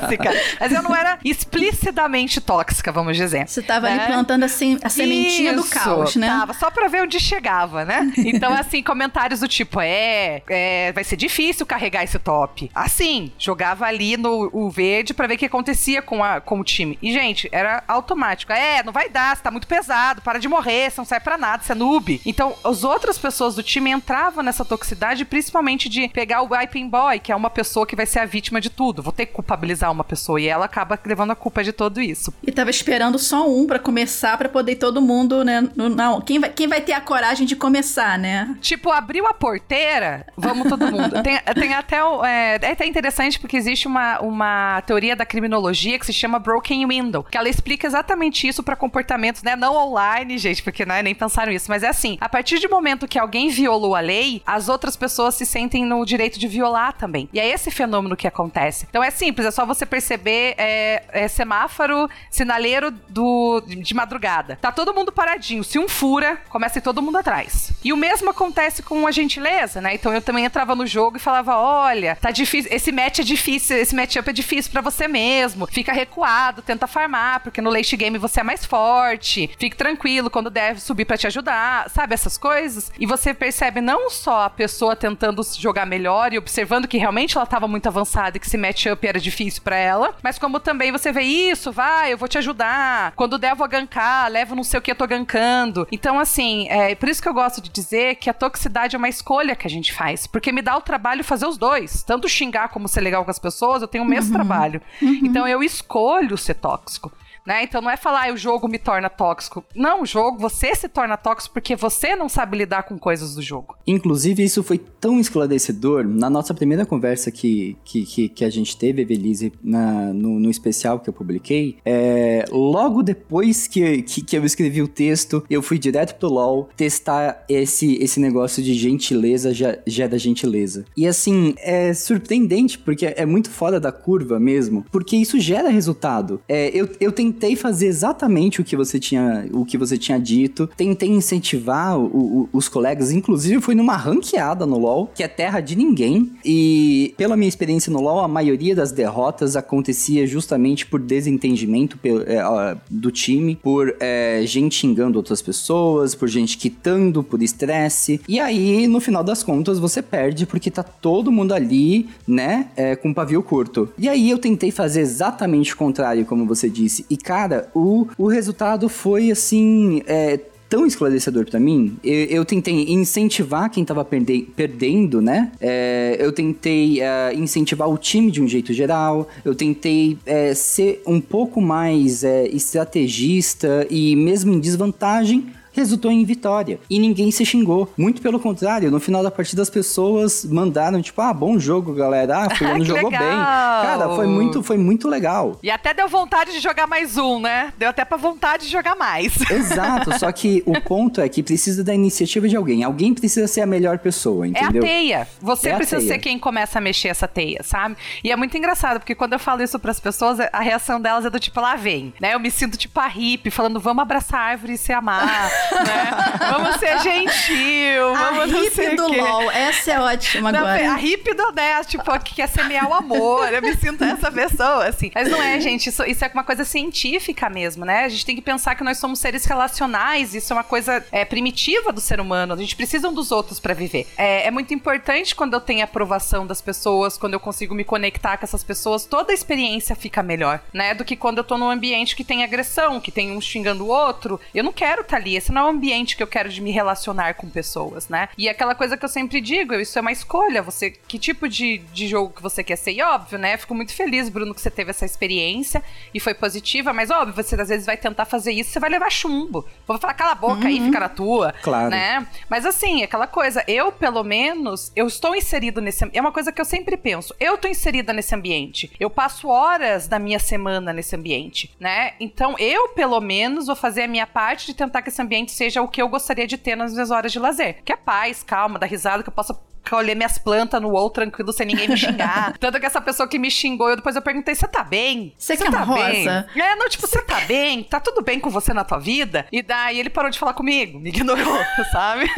E: tóxica. [laughs] Mas eu não era explicitamente tóxica, vamos dizer.
B: Você tava né? ali plantando assim, a sementinha Isso, do caos, né?
E: Tava, só pra ver onde chegava, né? [laughs] Então, assim, comentários do tipo, é, é vai ser difícil carregar esse top. Assim, jogava ali no o verde pra ver o que acontecia com, a, com o time. E, gente, era automático. É, não vai dar, você tá muito pesado, para de morrer, você não sai pra nada, você é noob. Então, as outras pessoas do time entravam nessa toxicidade, principalmente de pegar o wiping boy, que é uma pessoa que vai ser a vítima de tudo. Vou ter que culpabilizar uma pessoa e ela acaba levando a culpa de tudo isso.
B: E tava esperando só um para começar para poder todo mundo, né? Não, quem vai, quem vai ter a coragem de começar? né?
E: Tipo, abriu a porteira, vamos todo mundo. tem, tem até. É, é até interessante porque existe uma, uma teoria da criminologia que se chama Broken Window, que ela explica exatamente isso pra comportamentos, né? Não online, gente, porque né, nem pensaram isso, mas é assim: a partir do momento que alguém violou a lei, as outras pessoas se sentem no direito de violar também. E é esse fenômeno que acontece. Então é simples, é só você perceber é, é, semáforo, sinaleiro do, de madrugada. Tá todo mundo paradinho. Se um fura, começa a ir todo mundo atrás. E o mesmo acontece com a gentileza, né? Então eu também entrava no jogo e falava: olha, tá difícil, esse match é difícil, esse matchup é difícil pra você mesmo. Fica recuado, tenta farmar, porque no late game você é mais forte. Fique tranquilo, quando deve subir pra te ajudar, sabe? Essas coisas. E você percebe não só a pessoa tentando jogar melhor e observando que realmente ela tava muito avançada e que esse matchup era difícil pra ela, mas como também você vê isso, vai, eu vou te ajudar. Quando der, eu vou gankar, levo não sei o que, eu tô gankando. Então, assim, é por isso que eu gosto de dizer que a toxicidade é uma escolha que a gente faz, porque me dá o trabalho fazer os dois. Tanto xingar como ser legal com as pessoas, eu tenho o mesmo trabalho. Então, eu escolho ser tóxico. Né? Então não é falar ah, o jogo me torna tóxico. Não, o jogo, você se torna tóxico porque você não sabe lidar com coisas do jogo.
D: Inclusive, isso foi tão esclarecedor na nossa primeira conversa que, que, que, que a gente teve, Evelise, na, no, no especial que eu publiquei. É, logo depois que, que, que eu escrevi o texto, eu fui direto pro LOL testar esse, esse negócio de gentileza já, já é da gentileza. E assim, é surpreendente, porque é muito fora da curva mesmo, porque isso gera resultado. É, eu, eu tentei fazer exatamente o que você tinha, o que você tinha dito, tentei incentivar o- o- os colegas, inclusive fui numa ranqueada no LoL, que é terra de ninguém, e pela minha experiência no LoL, a maioria das derrotas acontecia justamente por desentendimento é, do time, por é, gente xingando outras pessoas, por gente quitando, por estresse, e aí, no final das contas, você perde porque tá todo mundo ali, né, é, com pavio curto. E aí eu tentei fazer exatamente o contrário, como você disse, e cara, o, o resultado foi assim, é, tão esclarecedor pra mim. Eu, eu tentei incentivar quem tava perde- perdendo, né? É, eu tentei é, incentivar o time de um jeito geral. Eu tentei é, ser um pouco mais é, estrategista e mesmo em desvantagem. Resultou em vitória. E ninguém se xingou. Muito pelo contrário, no final da partida as pessoas mandaram, tipo, ah, bom jogo, galera. Ah, [laughs] fulano jogou
E: legal!
D: bem. Cara, foi muito, foi muito legal.
E: E até deu vontade de jogar mais um, né? Deu até pra vontade de jogar mais. [laughs]
D: Exato, só que o ponto é que precisa da iniciativa de alguém. Alguém precisa ser a melhor pessoa,
E: É a
D: entendeu?
E: teia. Você
D: É
E: precisa
D: teia.
E: ser quem começa a mexer essa teia, sabe? E é muito engraçado, porque quando eu falo isso pras pessoas, a reação delas é do tipo, lá vem, né? Eu me sinto tipo a hippie, falando, vamos abraçar a árvore e se amar, né? Vamos ser gentil,
B: A
E: vamos sei
B: hippie do
E: quê.
B: LOL, essa é ótima
E: Não,
B: agora.
E: a hippie do né, tipo, que quer semear o amor. Eu me sinto essa pessoa, assim. Mas não é, gente. Isso, isso é uma coisa científica mesmo, né? A gente tem que pensar que nós somos seres relacionais. Isso é uma coisa é, primitiva do ser humano. A gente precisa um dos outros pra viver. É, é muito importante quando eu tenho a aprovação das pessoas, quando eu consigo me conectar com essas pessoas, toda a experiência fica melhor, né? Do que quando eu tô num ambiente que tem agressão, que tem um xingando o outro. Eu não quero estar ali. Esse não é o ambiente que eu quero de me relacionar com pessoas, né? E aquela coisa que eu sempre digo, isso é uma escolha. Você, que tipo de, de jogo que você quer ser? E óbvio, né? Fico muito feliz, Bruno, que você teve essa experiência e foi positiva, mas óbvio, você às vezes vai tentar fazer isso, você vai levar chumbo. Vou falar, cala a boca aí, fica na tua.
D: Claro.
E: Né? Mas assim, aquela coisa, eu, pelo menos, eu estou inserido nesse É uma coisa que eu sempre penso. Eu tô inserida nesse ambiente. Eu passo horas da minha semana nesse ambiente, né? Então, eu, pelo menos, vou fazer a minha parte de tentar que esse ambiente seja o que eu gostaria de ter nas minhas horas de lazer. Que é paz, calma, dar risada, que eu possa colher minhas plantas no wall tranquilo sem ninguém me xingar. [laughs] Tanto que essa pessoa que me xingou, eu depois eu perguntei: você tá bem?
B: Você quer
E: tá
B: uma
E: bem?
B: rosa?
E: É, não, tipo, você tá bem? Tá tudo bem com você na tua vida? E daí ele parou de falar comigo, me ignorou, [laughs] sabe?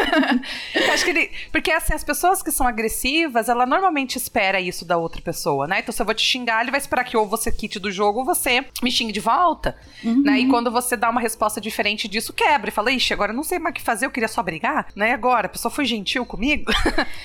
E: Acho que ele. Porque assim, as pessoas que são agressivas, ela normalmente espera isso da outra pessoa, né? Então, se eu vou te xingar, ele vai esperar que ou você quite do jogo ou você me xingue de volta. Né? E quando você dá uma resposta diferente disso, quebra e fala, ixi, agora eu não sei mais o que fazer, eu queria só brigar, né? Agora, a pessoa foi gentil comigo.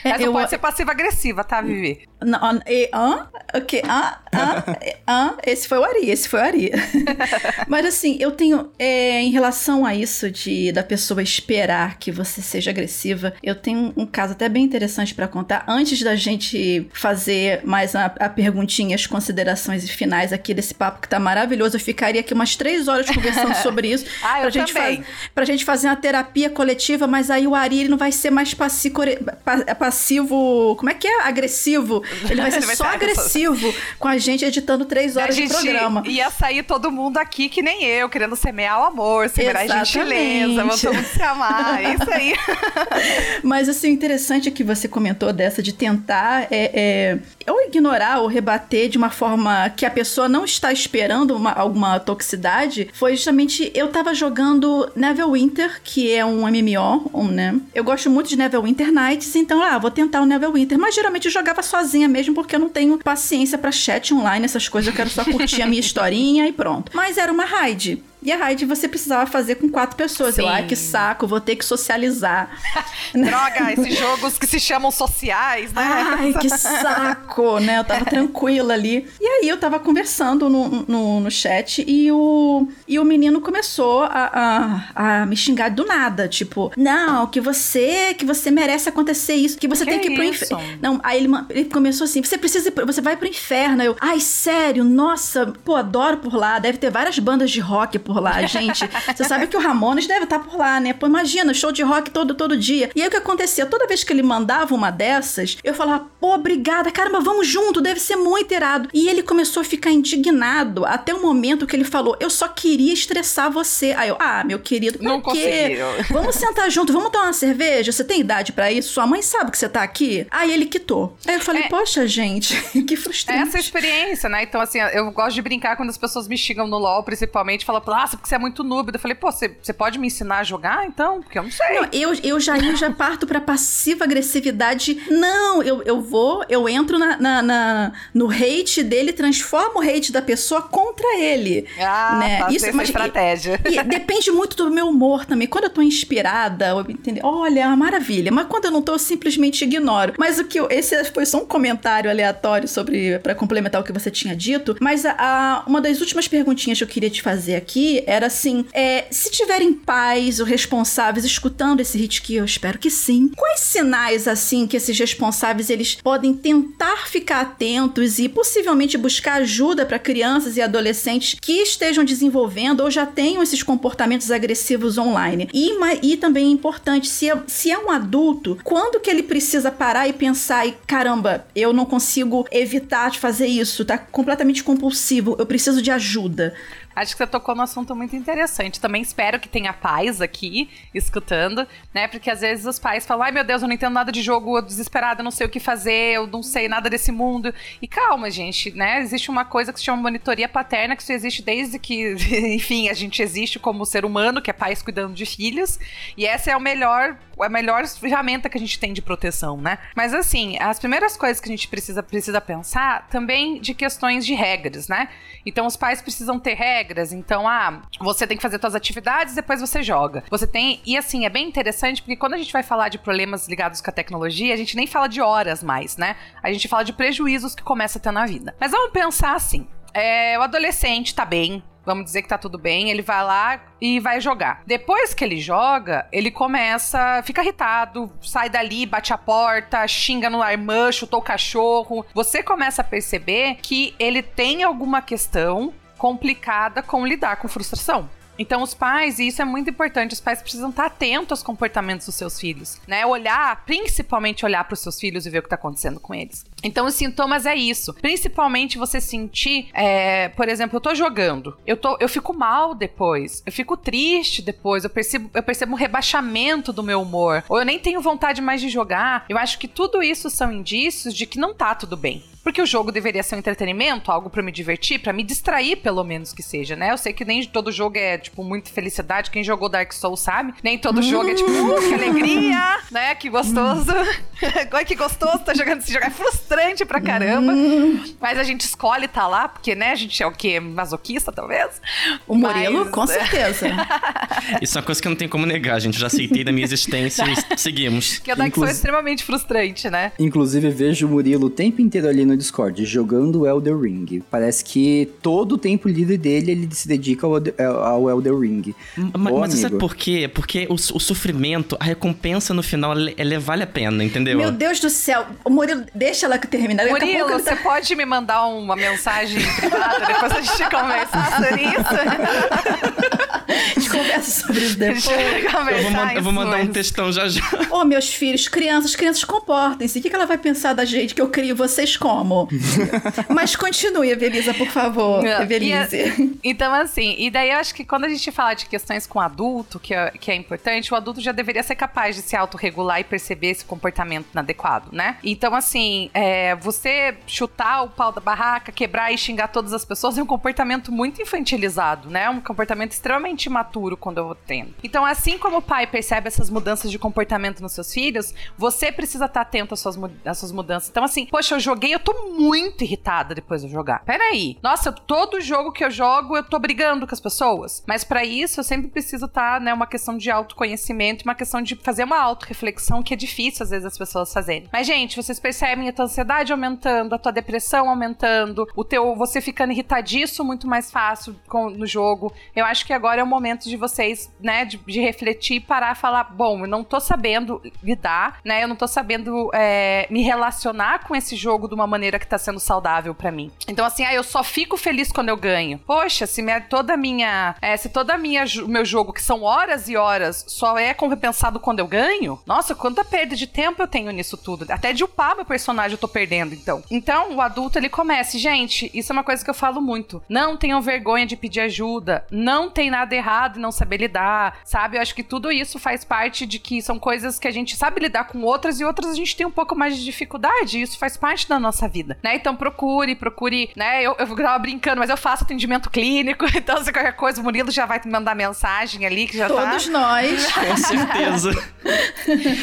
B: É, [laughs]
E: Essa
B: eu-
E: pode ser passiva-agressiva, tá, Vivi?
B: Não, e- hã? O quê? Ah, ah, ah, esse foi o Ari, esse foi o Ari. [laughs] Mas assim, eu tenho, é, em relação a isso de da pessoa esperar que você seja agressiva, eu tenho um caso até bem interessante para contar. Antes da gente fazer mais a, a perguntinha, as considerações e finais aqui desse papo que tá maravilhoso, eu ficaria aqui umas três horas conversando [laughs] sobre isso.
E: ah,
B: pra
E: eu
B: gente
E: também.
B: Faz, pra gente fazer uma terapia coletiva, mas aí o Ari ele não vai ser mais passivo, passivo como é que é? Agressivo. Ele vai [laughs] ser vai só agressivo com a gente editando três horas de programa.
E: Ia sair todo mundo aqui que nem eu, querendo semear o amor, semear a gentileza, vamos se amar, é isso aí. [laughs]
B: Mas assim, o interessante é que você comentou dessa de tentar é, é, ou ignorar ou rebater de uma forma que a pessoa não está esperando uma, alguma toxicidade, foi justamente eu tava jogando Neverwinter, que é um MMO, um, né? Eu gosto muito de Neverwinter Nights, então, ah, vou tentar o Neverwinter, mas geralmente eu jogava sozinha mesmo porque eu não tenho paciência para chat online, essas coisas, eu quero só curtir a minha [laughs] historinha e pronto. Mas era uma raid. E a raid você precisava fazer com quatro pessoas. Sim. Eu, ai, que saco, vou ter que socializar. [laughs]
E: Droga, esses jogos que se chamam sociais, né?
B: Ai, que saco, né? Eu tava tranquila ali. E aí eu tava conversando no, no, no chat e o, e o menino começou a, a, a, me xingar do nada. Tipo, não, que você, que você merece acontecer isso, que você que tem que ir pro inferno. Não, aí ele, ele começou assim, você precisa, você vai pro inferno. Eu, ai, sério, nossa, pô, adoro por lá. Deve ter várias bandas de rock por lá, gente. Você sabe que o Ramones deve estar por lá, né? Pô, imagina, show de rock todo, todo dia. E aí o que acontecia? Toda vez que ele mandava uma dessas, eu falava, pô, obrigada, caramba, vamos junto, deve ser muito irado. E ele começou a ficar indignado até o momento que ele falou, eu só queria estressar você. Aí eu, ah, meu querido,
E: Não
B: quê? [laughs] Vamos sentar junto, vamos tomar uma cerveja? Você tem idade para isso? Sua mãe sabe que você tá aqui? Aí ele quitou. Aí eu falei, é, poxa, gente, [laughs] que frustrante.
E: Essa experiência, né? Então, assim, eu gosto de brincar quando as pessoas me xingam no LOL, principalmente, falam, nossa, porque você é muito noob. Eu falei, pô, você, você pode me ensinar a jogar então? Porque eu não sei.
B: Não, eu, eu já, eu já parto pra passiva agressividade. Não, eu, eu vou, eu entro na, na, na, no hate dele, transformo o hate da pessoa contra ele.
E: Ah, né? Tá, Isso é uma estratégia.
B: E, e, [laughs] depende muito do meu humor também. Quando eu tô inspirada, eu, entendo, olha, é uma maravilha. Mas quando eu não tô, eu simplesmente ignoro. Mas o que eu, esse foi só um comentário aleatório sobre para complementar o que você tinha dito. Mas a, a, uma das últimas perguntinhas que eu queria te fazer aqui era assim: é, se tiverem pais ou responsáveis escutando esse hit que eu espero que sim, quais sinais assim que esses responsáveis eles podem tentar ficar atentos e possivelmente buscar ajuda para crianças e adolescentes que estejam desenvolvendo ou já tenham esses comportamentos agressivos online? E, e também é importante, se é, se é um adulto, quando que ele precisa parar e pensar e caramba, eu não consigo evitar de fazer isso, tá completamente compulsivo, eu preciso de ajuda.
E: Acho que você tocou num assunto muito interessante. Também espero que tenha pais aqui escutando, né? Porque às vezes os pais falam: ai meu Deus, eu não entendo nada de jogo, eu desesperado, eu não sei o que fazer, eu não sei nada desse mundo. E calma, gente, né? Existe uma coisa que se chama monitoria paterna, que isso existe desde que, [laughs] enfim, a gente existe como ser humano, que é pais cuidando de filhos. E essa é o melhor, a melhor ferramenta que a gente tem de proteção, né? Mas assim, as primeiras coisas que a gente precisa, precisa pensar também de questões de regras, né? Então os pais precisam ter regras regras. Então, ah, você tem que fazer suas atividades, depois você joga. Você tem. E assim, é bem interessante porque quando a gente vai falar de problemas ligados com a tecnologia, a gente nem fala de horas mais, né? A gente fala de prejuízos que começa a ter na vida. Mas vamos pensar assim: é, o adolescente tá bem, vamos dizer que tá tudo bem, ele vai lá e vai jogar. Depois que ele joga, ele começa, fica irritado, sai dali, bate a porta, xinga no irmã, chutou o cachorro. Você começa a perceber que ele tem alguma questão complicada com lidar com frustração. Então, os pais, e isso é muito importante, os pais precisam estar atentos aos comportamentos dos seus filhos, né? Olhar, principalmente olhar para os seus filhos e ver o que está acontecendo com eles. Então, os sintomas é isso. Principalmente você sentir, é, por exemplo, eu tô jogando, eu, tô, eu fico mal depois, eu fico triste depois, eu percebo, eu percebo um rebaixamento do meu humor, ou eu nem tenho vontade mais de jogar. Eu acho que tudo isso são indícios de que não tá tudo bem. Porque o jogo deveria ser um entretenimento, algo para me divertir, para me distrair, pelo menos que seja, né? Eu sei que nem todo jogo é, tipo, muita felicidade. Quem jogou Dark Souls sabe. Nem todo jogo é, tipo, uh, que alegria, [laughs] né? Que gostoso. Hum. [laughs] que gostoso tá jogando esse jogo. É frustrante pra caramba. Hum. Mas a gente escolhe tá lá, porque, né? A gente é o quê? Masoquista, talvez?
B: O Murilo, Mas... com certeza. [laughs]
C: Isso é uma coisa que eu não tem como negar, gente. Eu já aceitei da minha existência e seguimos.
E: Que o Dark Souls é extremamente frustrante, né?
D: Inclusive, vejo o Murilo o tempo inteiro ali no no Discord, jogando Elder Ring. Parece que todo o tempo livre dele ele se dedica ao, ao Elder Ring.
C: Mas, Ô, mas sabe por quê? Porque o, o, sofrimento, a recompensa no final, ela, ela, vale a pena, entendeu?
B: Meu Deus do céu. O Murilo, deixa ela terminar.
E: Murilo, você tá... pode me mandar uma mensagem privada depois a gente conversar sobre isso?
B: A gente conversa sobre isso [laughs] depois.
C: Eu vou, eu vou mandar um textão já já.
B: Ô, oh, meus filhos, crianças, crianças, comportem-se. O que ela vai pensar da gente que eu crio vocês como? [laughs] Mas continue, Evelisa, por favor. Evelise.
E: então, assim, e daí eu acho que quando a gente fala de questões com adulto, que é, que é importante, o adulto já deveria ser capaz de se autorregular e perceber esse comportamento inadequado, né? Então, assim, é, você chutar o pau da barraca, quebrar e xingar todas as pessoas é um comportamento muito infantilizado, né? Um comportamento extremamente imaturo quando eu vou tendo. Então, assim como o pai percebe essas mudanças de comportamento nos seus filhos, você precisa estar atento às suas, às suas mudanças. Então, assim, poxa, eu joguei, eu tô muito irritada depois de jogar. Peraí. Nossa, todo jogo que eu jogo, eu tô brigando com as pessoas. Mas para isso, eu sempre preciso estar, né, uma questão de autoconhecimento, uma questão de fazer uma autorreflexão que é difícil às vezes as pessoas fazerem. Mas, gente, vocês percebem a tua ansiedade aumentando, a tua depressão aumentando, o teu você ficando irritadiço muito mais fácil com, no jogo. Eu acho que agora é o momento de vocês, né, de, de refletir parar e falar: bom, eu não tô sabendo lidar, né, eu não tô sabendo é, me relacionar com esse jogo de uma maneira que tá sendo saudável para mim. Então, assim, ah, eu só fico feliz quando eu ganho. Poxa, se minha, toda minha. É, se toda minha meu jogo, que são horas e horas, só é compensado quando eu ganho, nossa, quanta perda de tempo eu tenho nisso tudo. Até de upar meu personagem eu tô perdendo, então. Então, o adulto ele começa, gente, isso é uma coisa que eu falo muito. Não tenham vergonha de pedir ajuda. Não tem nada errado e não saber lidar, sabe? Eu acho que tudo isso faz parte de que são coisas que a gente sabe lidar com outras e outras a gente tem um pouco mais de dificuldade. Isso faz parte da nossa vida, né? Então procure, procure, né? Eu, eu tava brincando, mas eu faço atendimento clínico, [laughs] então se qualquer coisa, o Murilo já vai te mandar mensagem ali que já
B: Todos
E: tá.
B: Todos nós. [laughs]
C: Com certeza.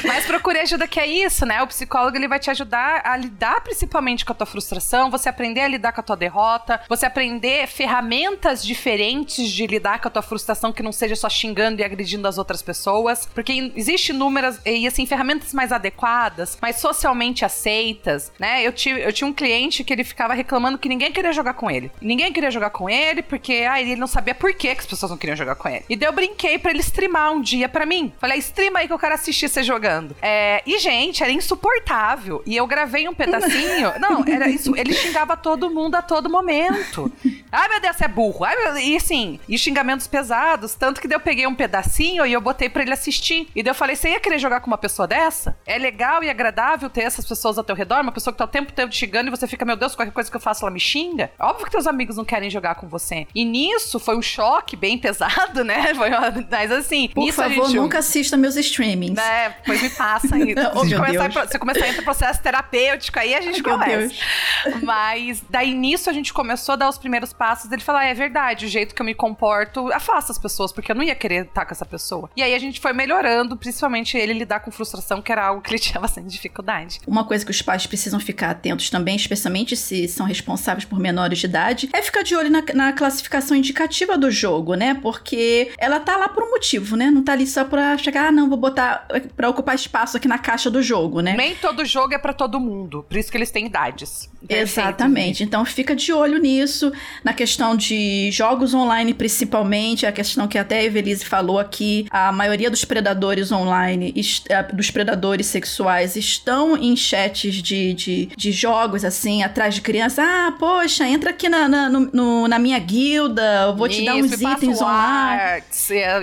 E: mas procure ajuda que é isso, né? O psicólogo ele vai te ajudar a lidar principalmente com a tua frustração, você aprender a lidar com a tua derrota, você aprender ferramentas diferentes de lidar com a tua frustração que não seja só xingando e agredindo as outras pessoas, porque existe inúmeras e assim ferramentas mais adequadas, mais socialmente aceitas, né? Eu tive eu tinha um cliente que ele ficava reclamando que ninguém queria jogar com ele. Ninguém queria jogar com ele porque ah, ele não sabia por que, que as pessoas não queriam jogar com ele. E daí eu brinquei para ele streamar um dia para mim. Falei, streama aí que eu quero assistir você jogando. É, e gente, era insuportável. E eu gravei um pedacinho. [laughs] não, era isso. Ele xingava todo mundo a todo momento. Ai meu Deus, você é burro. Ai, meu... E assim, e xingamentos pesados, tanto que eu peguei um pedacinho e eu botei para ele assistir. E daí eu falei: você ia querer jogar com uma pessoa dessa? É legal e agradável ter essas pessoas ao teu redor, uma pessoa que tá o tempo todo e você fica, meu Deus, qualquer coisa que eu faço, ela me xinga. Óbvio que teus amigos não querem jogar com você. E nisso foi um choque bem pesado, né? [laughs] Foi. Mas assim,
B: Por favor,
E: gente...
B: nunca assista meus streamings.
E: É, pois me passa aí. [laughs] se, começar, começar a entrar processo terapêutico aí, a gente conversa. [laughs] Mas daí nisso a gente começou a dar os primeiros passos. Ele falou: ah, é verdade, o jeito que eu me comporto afasta as pessoas, porque eu não ia querer estar com essa pessoa. E aí a gente foi melhorando, principalmente ele lidar com frustração, que era algo que ele tinha bastante dificuldade.
B: Uma coisa que os pais precisam ficar atentos também, especialmente se são responsáveis por menores de idade, é ficar de olho na, na classificação indicativa do jogo, né? Porque ela tá lá por um motivo, né? Não tá ali só pra chegar, ah, não, vou botar pra ocupar espaço aqui na caixa do jogo, né?
E: Nem todo jogo é para todo mundo, por isso que eles têm idades.
B: Exatamente. Então fica de olho nisso, na questão de jogos online principalmente, a questão que até a Evelise falou aqui, a maioria dos predadores online, eh, dos predadores sexuais, estão em chats de, de, de jogos, assim, atrás de crianças. Ah, poxa, entra aqui na, na, no, na minha guilda, eu vou te dar uns itens online.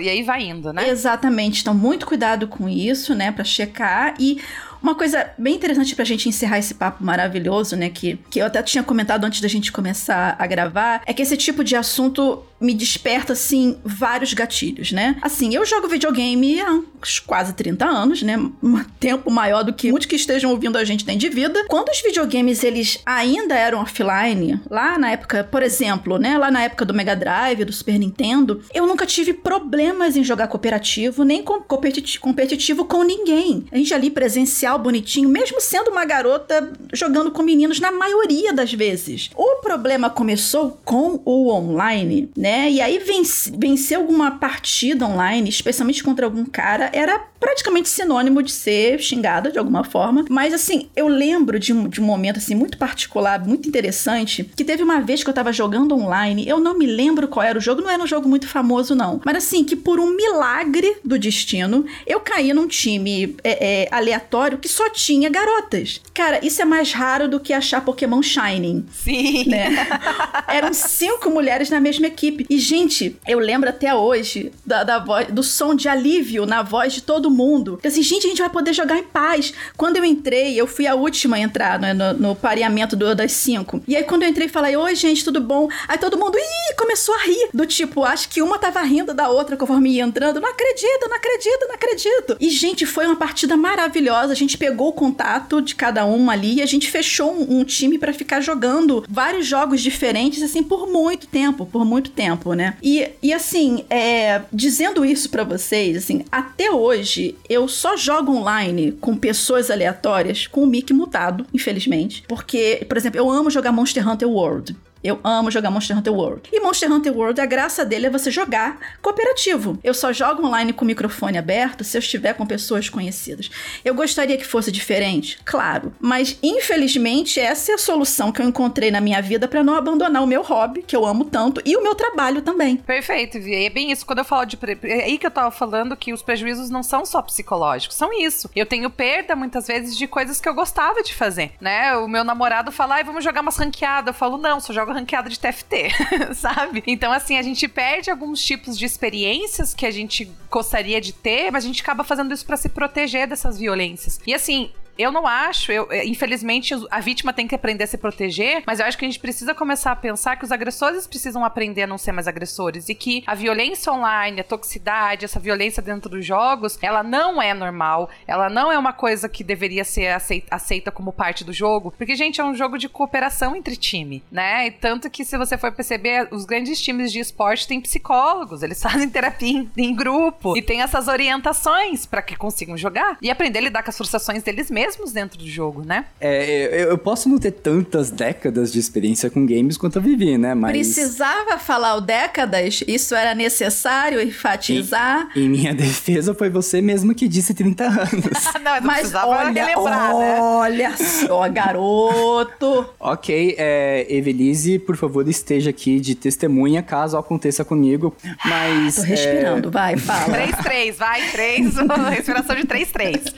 E: E aí vai indo, né?
B: Exatamente. Então, muito cuidado com isso, né, pra checar. E uma coisa bem interessante pra gente encerrar esse papo maravilhoso, né, que, que eu até tinha comentado antes da gente começar a gravar, é que esse tipo de assunto me desperta, assim, vários gatilhos, né? Assim, eu jogo videogame há quase 30 anos, né? Um tempo maior do que muitos que estejam ouvindo a gente tem de vida. Quando os videogames, eles ainda eram offline, lá na época, por exemplo, né? Lá na época do Mega Drive, do Super Nintendo, eu nunca tive problemas em jogar cooperativo, nem com competitivo com ninguém. A gente ali presencial, bonitinho, mesmo sendo uma garota jogando com meninos na maioria das vezes. O problema começou com o online, né? Né? E aí vencer, vencer alguma partida online, especialmente contra algum cara, era praticamente sinônimo de ser xingada de alguma forma. Mas assim, eu lembro de um, de um momento assim muito particular, muito interessante, que teve uma vez que eu tava jogando online, eu não me lembro qual era o jogo, não era um jogo muito famoso não, mas assim, que por um milagre do destino, eu caí num time é, é, aleatório que só tinha garotas. Cara, isso é mais raro do que achar Pokémon Shining.
E: Sim.
B: Né? [laughs] Eram cinco mulheres na mesma equipe. E, gente, eu lembro até hoje da, da voz, do som de alívio na voz de todo mundo. Eu assim, gente, a gente vai poder jogar em paz. Quando eu entrei, eu fui a última a entrar né, no, no pareamento do, das cinco. E aí, quando eu entrei, falei, oi, gente, tudo bom? Aí todo mundo, ih, começou a rir. Do tipo, acho que uma tava rindo da outra conforme ia entrando. Não acredito, não acredito, não acredito. E, gente, foi uma partida maravilhosa. A gente pegou o contato de cada uma ali e a gente fechou um, um time para ficar jogando vários jogos diferentes, assim, por muito tempo, por muito tempo, né? E, e assim, é, dizendo isso para vocês, assim, até hoje eu só jogo online com pessoas aleatórias com o mic mutado, infelizmente. Porque, por exemplo, eu amo jogar Monster Hunter World. Eu amo jogar Monster Hunter World. E Monster Hunter World, a graça dele é você jogar cooperativo. Eu só jogo online com o microfone aberto se eu estiver com pessoas conhecidas. Eu gostaria que fosse diferente? Claro. Mas, infelizmente, essa é a solução que eu encontrei na minha vida para não abandonar o meu hobby, que eu amo tanto, e o meu trabalho também.
E: Perfeito, Vi. É bem isso. Quando eu falo de. É aí que eu tava falando que os prejuízos não são só psicológicos, são isso. Eu tenho perda, muitas vezes, de coisas que eu gostava de fazer, né? O meu namorado fala, ai, vamos jogar umas ranqueadas. Eu falo, não, só jogo joga ranqueada de TFT, [laughs] sabe? Então, assim, a gente perde alguns tipos de experiências que a gente gostaria de ter, mas a gente acaba fazendo isso para se proteger dessas violências. E assim, eu não acho, eu, é, infelizmente, a vítima tem que aprender a se proteger, mas eu acho que a gente precisa começar a pensar que os agressores precisam aprender a não ser mais agressores e que a violência online, a toxicidade, essa violência dentro dos jogos, ela não é normal, ela não é uma coisa que deveria ser aceita, aceita como parte do jogo, porque, gente, é um jogo de cooperação entre time, né? E tanto que, se você for perceber, os grandes times de esporte têm psicólogos, eles [laughs] fazem terapia em, em grupo e tem essas orientações para que consigam jogar e aprender a lidar com as frustrações deles mesmos mesmos dentro do jogo, né?
D: É, eu posso não ter tantas décadas de experiência com games quanto eu vivi, né? Mas...
B: Precisava falar o décadas? Isso era necessário enfatizar?
D: Em, em minha [laughs] defesa, foi você mesmo que disse 30 anos. [laughs]
E: não, eu Mas olha, relembrar,
B: né? olha só, garoto.
D: ok, é, Evelise, por favor, esteja aqui de testemunha caso aconteça comigo. Mas.
B: Tô respirando,
D: é...
B: vai, fala.
E: 3-3, vai, 3. [laughs] Respiração de 3-3.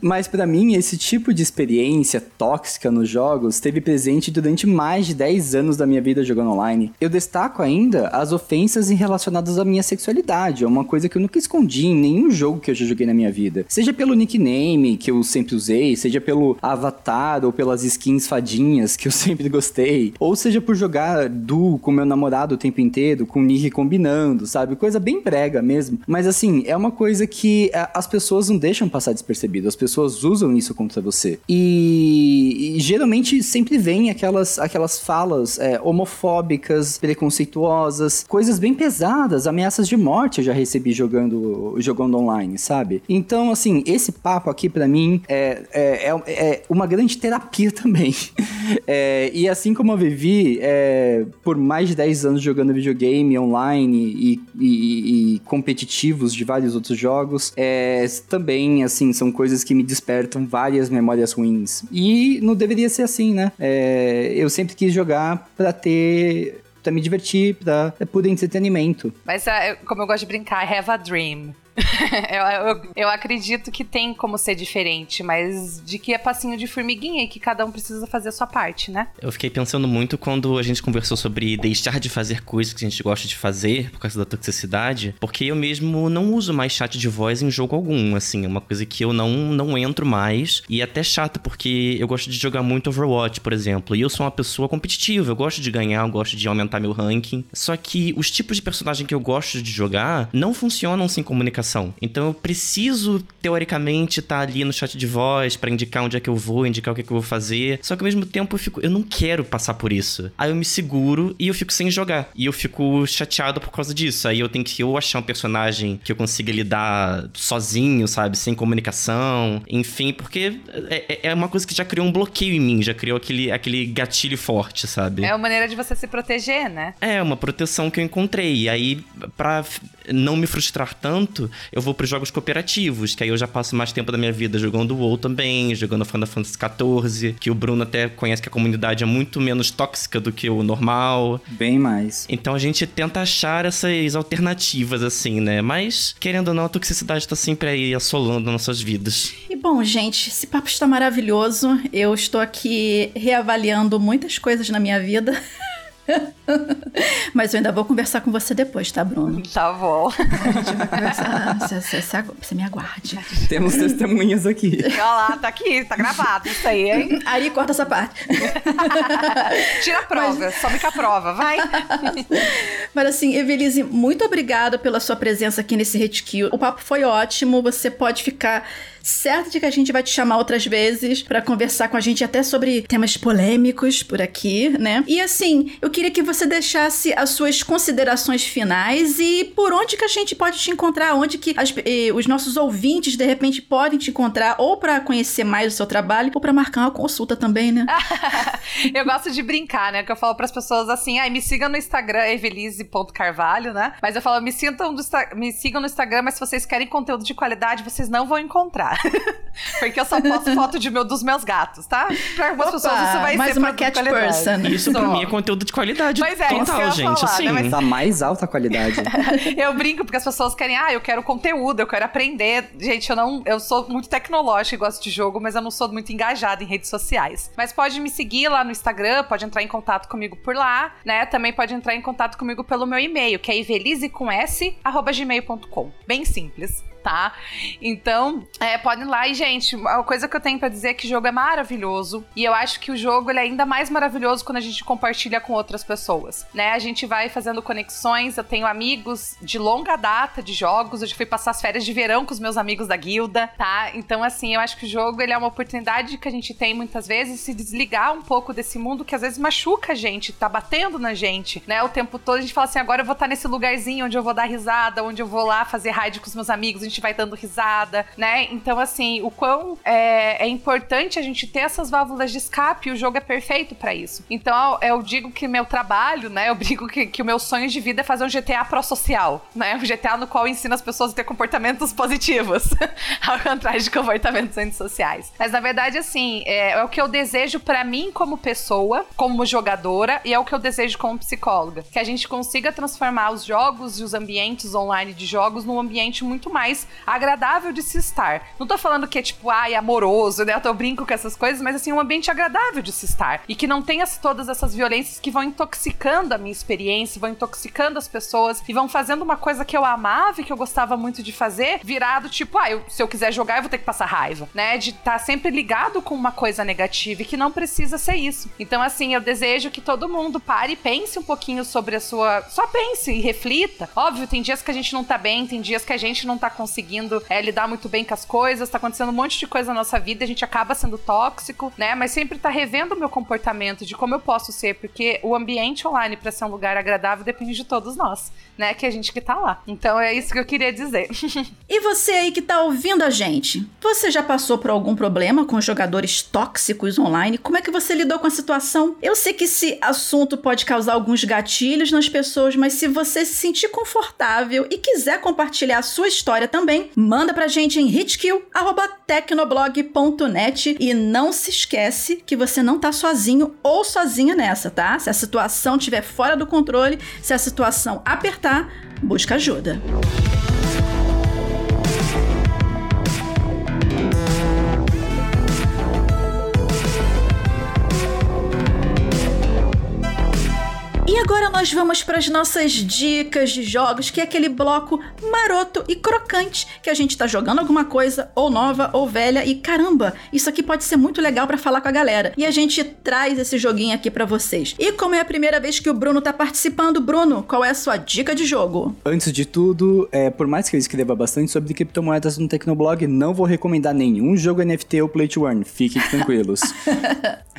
D: Mas para mim, esse tipo de experiência tóxica nos jogos esteve presente durante mais de 10 anos da minha vida jogando online. Eu destaco ainda as ofensas relacionadas à minha sexualidade, é uma coisa que eu nunca escondi em nenhum jogo que eu já joguei na minha vida. Seja pelo nickname, que eu sempre usei, seja pelo avatar ou pelas skins fadinhas, que eu [laughs] sempre gostei, ou seja por jogar duo com meu namorado o tempo inteiro, com o nick combinando, sabe? Coisa bem brega mesmo. Mas assim, é uma coisa que é, as pessoas não deixam passar despercebido, as pessoas usam usam isso contra você. E, e geralmente sempre vem aquelas, aquelas falas é, homofóbicas, preconceituosas, coisas bem pesadas, ameaças de morte eu já recebi jogando, jogando online, sabe? Então, assim, esse papo aqui para mim é, é, é, é, uma grande terapia [laughs] também. É, e assim como eu vivi é, por mais de 10 anos jogando videogame online e, e, e competitivos de vários outros jogos, é, também, assim, são coisas que me despertam despertam várias memórias ruins. E não deveria ser assim, né? É, eu sempre quis jogar para ter para me divertir, para é por entretenimento.
E: Mas é, como eu gosto de brincar, have a dream. [laughs] eu, eu, eu, acredito que tem como ser diferente, mas de que é passinho de formiguinha e que cada um precisa fazer a sua parte, né?
C: Eu fiquei pensando muito quando a gente conversou sobre deixar de fazer coisas que a gente gosta de fazer por causa da toxicidade, porque eu mesmo não uso mais chat de voz em jogo algum, assim, é uma coisa que eu não, não entro mais e é até chato porque eu gosto de jogar muito Overwatch, por exemplo, e eu sou uma pessoa competitiva, eu gosto de ganhar, eu gosto de aumentar meu ranking, só que os tipos de personagem que eu gosto de jogar não funcionam sem comunicação Então eu preciso, teoricamente, estar tá ali no chat de voz para indicar onde é que eu vou, indicar o que, é que eu vou fazer. Só que ao mesmo tempo eu fico, eu não quero passar por isso. Aí eu me seguro e eu fico sem jogar. E eu fico chateado por causa disso. Aí eu tenho que ou achar um personagem que eu consiga lidar sozinho, sabe? Sem comunicação. Enfim, porque é, é, é uma coisa que já criou um bloqueio em mim, já criou aquele, aquele gatilho forte, sabe?
E: É uma maneira de você se proteger, né?
C: É, uma proteção que eu encontrei. E aí, pra não me frustrar tanto, eu vou para jogos cooperativos, que aí eu já passo mais tempo da minha vida jogando WoW também, jogando Final Fantasy XIV, que o Bruno até conhece que a comunidade é muito menos tóxica do que o normal.
D: Bem mais.
C: Então a gente tenta achar essas alternativas, assim, né? Mas, querendo ou não, a toxicidade tá sempre aí assolando nossas vidas.
B: E bom, gente, esse papo está maravilhoso. Eu estou aqui reavaliando muitas coisas na minha vida. [laughs] [laughs] Mas eu ainda vou conversar com você depois, tá, Bruno?
E: Tá bom.
B: A gente vai conversar. Você, você, você me aguarde.
D: Temos testemunhas aqui.
E: Olha lá, tá aqui, tá gravado isso aí, hein?
B: Ari, corta essa parte. [laughs]
E: Tira a prova, Mas... sobe com a prova, vai. [laughs]
B: Mas assim, Evelise, muito obrigada pela sua presença aqui nesse Retkill. O papo foi ótimo, você pode ficar certo de que a gente vai te chamar outras vezes para conversar com a gente até sobre temas polêmicos por aqui, né? E assim, eu queria que você deixasse as suas considerações finais e por onde que a gente pode te encontrar, onde que as, eh, os nossos ouvintes de repente podem te encontrar ou para conhecer mais o seu trabalho ou para marcar uma consulta também, né? [laughs]
E: eu gosto de brincar, né? Que eu falo para as pessoas assim, ai, ah, me sigam no Instagram evelise.carvalho, né? Mas eu falo, me, sintam me sigam no Instagram, mas se vocês querem conteúdo de qualidade, vocês não vão encontrar. [laughs] Porque eu só posto [laughs] foto de meu, dos meus gatos, tá? Pra algumas Opa, pessoas isso vai
B: mais
E: ser
B: uma cat person.
C: Isso pra mim é conteúdo de qualidade. Pois é, total, isso gente. Falar, assim.
D: né? Mas... Da mais alta qualidade. [laughs]
E: eu brinco porque as pessoas querem, ah, eu quero conteúdo, eu quero aprender. Gente, eu não. Eu sou muito tecnológica e gosto de jogo, mas eu não sou muito engajada em redes sociais. Mas pode me seguir lá no Instagram, pode entrar em contato comigo por lá, né? Também pode entrar em contato comigo pelo meu e-mail, que é ivelise com s, arroba gmail.com. Bem simples tá? Então, é, podem ir lá. E, gente, a coisa que eu tenho para dizer é que o jogo é maravilhoso. E eu acho que o jogo é ainda mais maravilhoso quando a gente compartilha com outras pessoas, né? A gente vai fazendo conexões. Eu tenho amigos de longa data de jogos. Eu já fui passar as férias de verão com os meus amigos da guilda, tá? Então, assim, eu acho que o jogo ele é uma oportunidade que a gente tem muitas vezes se desligar um pouco desse mundo que às vezes machuca a gente, tá batendo na gente, né? O tempo todo a gente fala assim: agora eu vou estar nesse lugarzinho onde eu vou dar risada, onde eu vou lá fazer raid com os meus amigos gente vai dando risada, né? Então, assim, o quão é, é importante a gente ter essas válvulas de escape, o jogo é perfeito para isso. Então, eu digo que meu trabalho, né? Eu digo que, que o meu sonho de vida é fazer um GTA pró-social, né? Um GTA no qual ensina as pessoas a ter comportamentos positivos, [laughs] ao contrário de comportamentos antissociais. Mas, na verdade, assim, é, é o que eu desejo para mim como pessoa, como jogadora, e é o que eu desejo como psicóloga. Que a gente consiga transformar os jogos e os ambientes online de jogos num ambiente muito mais agradável de se estar. Não tô falando que é tipo, ai, amoroso, né? Eu tô brinco com essas coisas, mas assim, um ambiente agradável de se estar. E que não tenha todas essas violências que vão intoxicando a minha experiência, vão intoxicando as pessoas e vão fazendo uma coisa que eu amava e que eu gostava muito de fazer, virado tipo, ah, eu, se eu quiser jogar, eu vou ter que passar raiva, né? De estar tá sempre ligado com uma coisa negativa e que não precisa ser isso. Então, assim, eu desejo que todo mundo pare e pense um pouquinho sobre a sua. Só pense e reflita. Óbvio, tem dias que a gente não tá bem, tem dias que a gente não tá conseguindo conseguindo é, lidar muito bem com as coisas, tá acontecendo um monte de coisa na nossa vida, a gente acaba sendo tóxico, né? Mas sempre tá revendo o meu comportamento, de como eu posso ser, porque o ambiente online para ser um lugar agradável depende de todos nós, né? Que é a gente que tá lá. Então é isso que eu queria dizer. [laughs]
B: e você aí que tá ouvindo a gente, você já passou por algum problema com jogadores tóxicos online? Como é que você lidou com a situação? Eu sei que esse assunto pode causar alguns gatilhos nas pessoas, mas se você se sentir confortável e quiser compartilhar a sua história também, também, manda pra gente em hitkill@tecnoblog.net e não se esquece que você não tá sozinho ou sozinha nessa, tá? Se a situação estiver fora do controle, se a situação apertar, busca ajuda. E agora nós vamos para as nossas dicas de jogos, que é aquele bloco maroto e crocante que a gente tá jogando alguma coisa ou nova ou velha e caramba, isso aqui pode ser muito legal para falar com a galera. E a gente traz esse joguinho aqui para vocês. E como é a primeira vez que o Bruno tá participando, Bruno, qual é a sua dica de jogo?
D: Antes de tudo, é, por mais que eu escreva bastante sobre criptomoedas no Tecnoblog, não vou recomendar nenhum jogo NFT ou Play to Earn. Fiquem tranquilos. [laughs]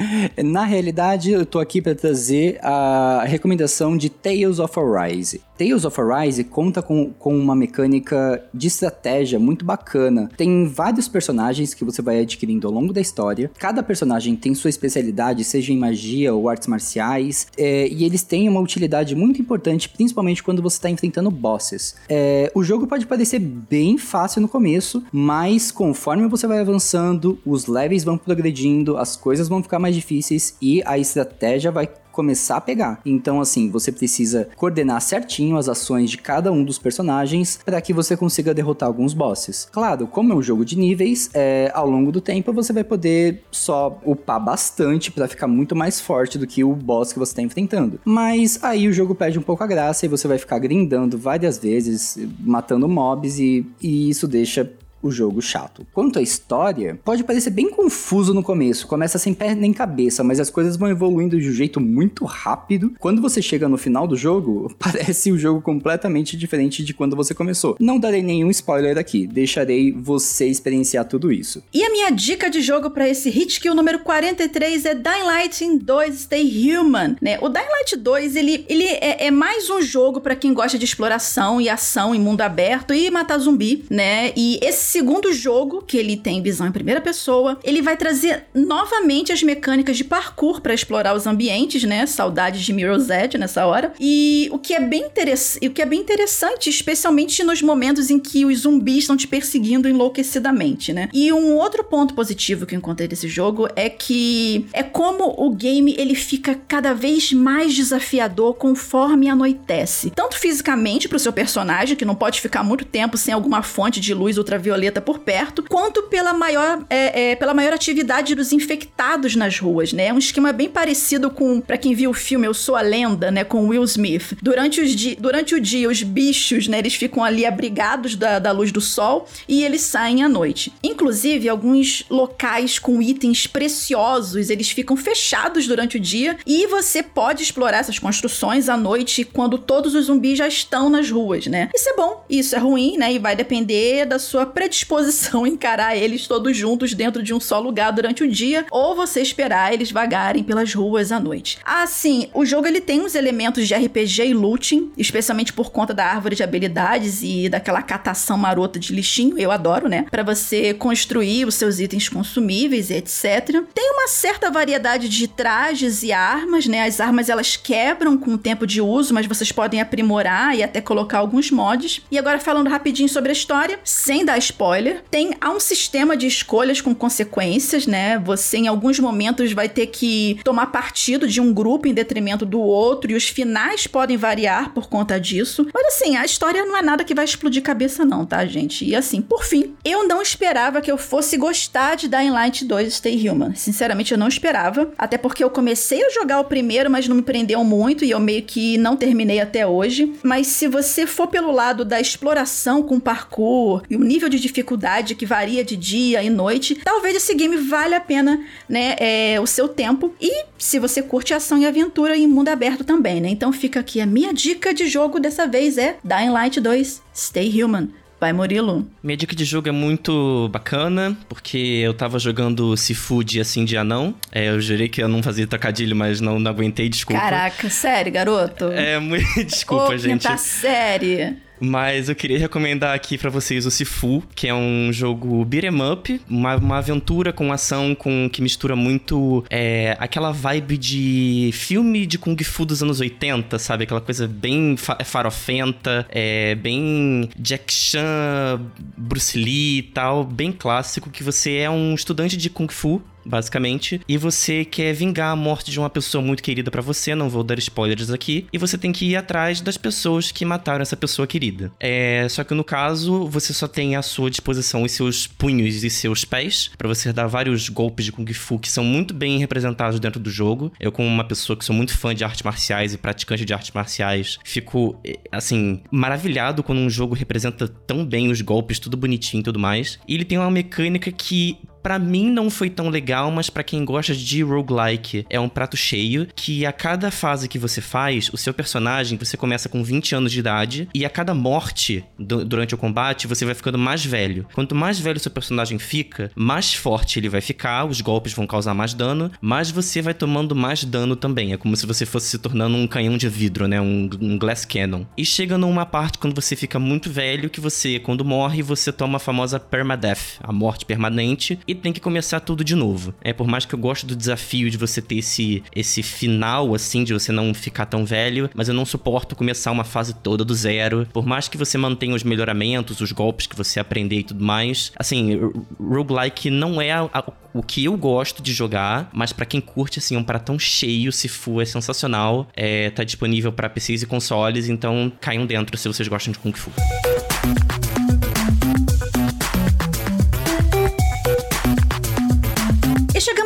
D: Na realidade, eu tô aqui para trazer a recomendação de Tales of Arise. Tales of Arise conta com, com uma mecânica de estratégia muito bacana. Tem vários personagens que você vai adquirindo ao longo da história. Cada personagem tem sua especialidade, seja em magia ou artes marciais, é, e eles têm uma utilidade muito importante, principalmente quando você está enfrentando bosses. É, o jogo pode parecer bem fácil no começo, mas conforme você vai avançando, os levels vão progredindo, as coisas vão ficar mais difíceis e a estratégia vai começar a pegar. Então, assim, você precisa coordenar certinho as ações de cada um dos personagens para que você consiga derrotar alguns bosses. Claro, como é um jogo de níveis, é, ao longo do tempo você vai poder só upar bastante para ficar muito mais forte do que o boss que você está enfrentando. Mas aí o jogo perde um pouco a graça e você vai ficar grindando várias vezes, matando mobs e, e isso deixa o jogo chato. Quanto à história, pode parecer bem confuso no começo, começa sem pé nem cabeça, mas as coisas vão evoluindo de um jeito muito rápido. Quando você chega no final do jogo, [laughs] parece o um jogo completamente diferente de quando você começou. Não darei nenhum spoiler aqui, deixarei você experienciar tudo isso.
B: E a minha dica de jogo para esse hit kill número 43 é Dying Light 2 Stay Human, né? O Dying Light 2, ele, ele é, é mais um jogo para quem gosta de exploração e ação em mundo aberto e matar zumbi, né? E esse segundo jogo, que ele tem visão em primeira pessoa, ele vai trazer novamente as mecânicas de parkour para explorar os ambientes, né? Saudades de Mirror's Edge nessa hora. E o que é bem interessante, o que é bem interessante, especialmente nos momentos em que os zumbis estão te perseguindo enlouquecidamente, né? E um outro ponto positivo que eu encontrei desse jogo é que é como o game ele fica cada vez mais desafiador conforme anoitece. Tanto fisicamente para o seu personagem, que não pode ficar muito tempo sem alguma fonte de luz ultravioleta por perto, quanto pela maior, é, é, pela maior atividade dos infectados nas ruas, né? É um esquema bem parecido com, para quem viu o filme Eu Sou a Lenda, né? Com Will Smith. Durante, os di durante o dia, os bichos, né? Eles ficam ali abrigados da, da luz do sol e eles saem à noite. Inclusive, alguns locais com itens preciosos, eles ficam fechados durante o dia e você pode explorar essas construções à noite quando todos os zumbis já estão nas ruas, né? Isso é bom, isso é ruim, né? E vai depender da sua predisposição disposição encarar eles todos juntos dentro de um só lugar durante o dia, ou você esperar eles vagarem pelas ruas à noite. Assim, o jogo ele tem uns elementos de RPG e looting, especialmente por conta da árvore de habilidades e daquela catação marota de lixinho, eu adoro, né? Para você construir os seus itens consumíveis e etc. Tem uma certa variedade de trajes e armas, né? As armas elas quebram com o tempo de uso, mas vocês podem aprimorar e até colocar alguns mods. E agora falando rapidinho sobre a história, sem dar spoiler. Tem há um sistema de escolhas com consequências, né? Você em alguns momentos vai ter que tomar partido de um grupo em detrimento do outro e os finais podem variar por conta disso. Mas assim, a história não é nada que vai explodir cabeça não, tá, gente? E assim, por fim, eu não esperava que eu fosse gostar de Dying Light 2 Stay Human. Sinceramente, eu não esperava, até porque eu comecei a jogar o primeiro, mas não me prendeu muito e eu meio que não terminei até hoje. Mas se você for pelo lado da exploração com parkour e o nível de dificuldade que varia de dia e noite, talvez esse game valha a pena, né, é, o seu tempo. E se você curte ação e aventura em mundo aberto também, né? Então fica aqui a minha dica de jogo dessa vez é Dying Light 2 Stay Human. Vai, Murilo.
C: Minha dica de jogo é muito bacana, porque eu tava jogando Seafood assim de anão. É, eu jurei que eu não fazia trocadilho, mas não, não aguentei, desculpa.
B: Caraca, sério, garoto?
C: É, [laughs] muito desculpa,
B: Ô,
C: gente.
B: Tá série.
C: Mas eu queria recomendar aqui para vocês o Sifu, que é um jogo beat'em up, uma, uma aventura com ação com que mistura muito é, aquela vibe de filme de Kung Fu dos anos 80, sabe? Aquela coisa bem fa farofenta, é, bem Jack Chan, Bruce Lee e tal, bem clássico, que você é um estudante de Kung Fu basicamente, e você quer vingar a morte de uma pessoa muito querida para você, não vou dar spoilers aqui, e você tem que ir atrás das pessoas que mataram essa pessoa querida. É, só que no caso, você só tem à sua disposição os seus punhos e seus pés, para você dar vários golpes de Kung Fu que são muito bem representados dentro do jogo. Eu, como uma pessoa que sou muito fã de artes marciais e praticante de artes marciais, fico, eh, assim, maravilhado quando um jogo representa tão bem os golpes, tudo bonitinho e tudo mais. E ele tem uma mecânica que para mim não foi tão legal, mas para quem gosta de roguelike, é um prato cheio que a cada fase que você faz, o seu personagem, você começa com 20 anos de idade e a cada morte do, durante o combate, você vai ficando mais velho. Quanto mais velho seu personagem fica, mais forte ele vai ficar, os golpes vão causar mais dano, mas você vai tomando mais dano também. É como se você fosse se tornando um canhão de vidro, né? Um, um glass cannon. E chega numa parte quando você fica muito velho que você, quando morre, você toma a famosa permadeath, a morte permanente, e tem que começar tudo de novo. É por mais que eu gosto do desafio de você ter esse esse final assim de você não ficar tão velho, mas eu não suporto começar uma fase toda do zero. Por mais que você mantenha os melhoramentos, os golpes que você aprender e tudo mais, assim, roguelike não é a, a, o que eu gosto de jogar, mas para quem curte assim um pratão cheio, se for é sensacional. É, tá disponível para PCs e consoles, então caiam dentro se vocês gostam de Kung Fu.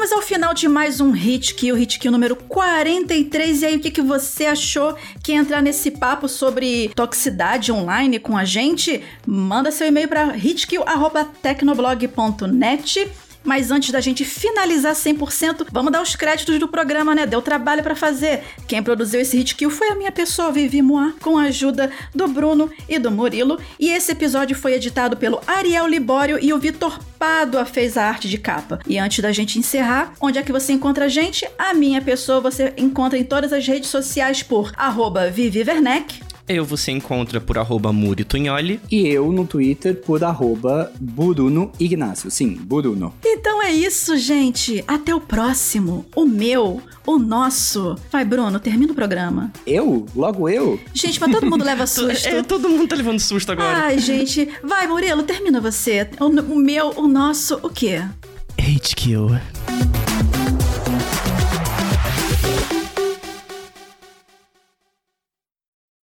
B: Chegamos ao final de mais um Hit Kill, Hit Kill número 43. E aí, o que, que você achou que entrar nesse papo sobre toxicidade online com a gente? Manda seu e-mail para hitkill.tecnoblog.net. Mas antes da gente finalizar 100%, vamos dar os créditos do programa, né? Deu trabalho para fazer. Quem produziu esse hit kill foi a minha pessoa, Vivi Moa, com a ajuda do Bruno e do Murilo. E esse episódio foi editado pelo Ariel Libório e o Vitor Pádua fez a arte de capa. E antes da gente encerrar, onde é que você encontra a gente? A minha pessoa você encontra em todas as redes sociais por arroba Vivi Werneck.
C: Eu você encontra por arroba Muri Tunholi.
D: E eu no Twitter por arroba Bruno Ignacio. Sim, Bruno.
B: Então é isso, gente. Até o próximo. O meu, o nosso. Vai, Bruno, termina o programa.
D: Eu? Logo eu?
B: Gente, mas todo mundo leva [laughs] susto.
C: é, todo mundo tá levando susto agora.
B: Ai, gente. Vai, Murilo, termina você. O, o meu, o nosso, o quê?
C: HQ.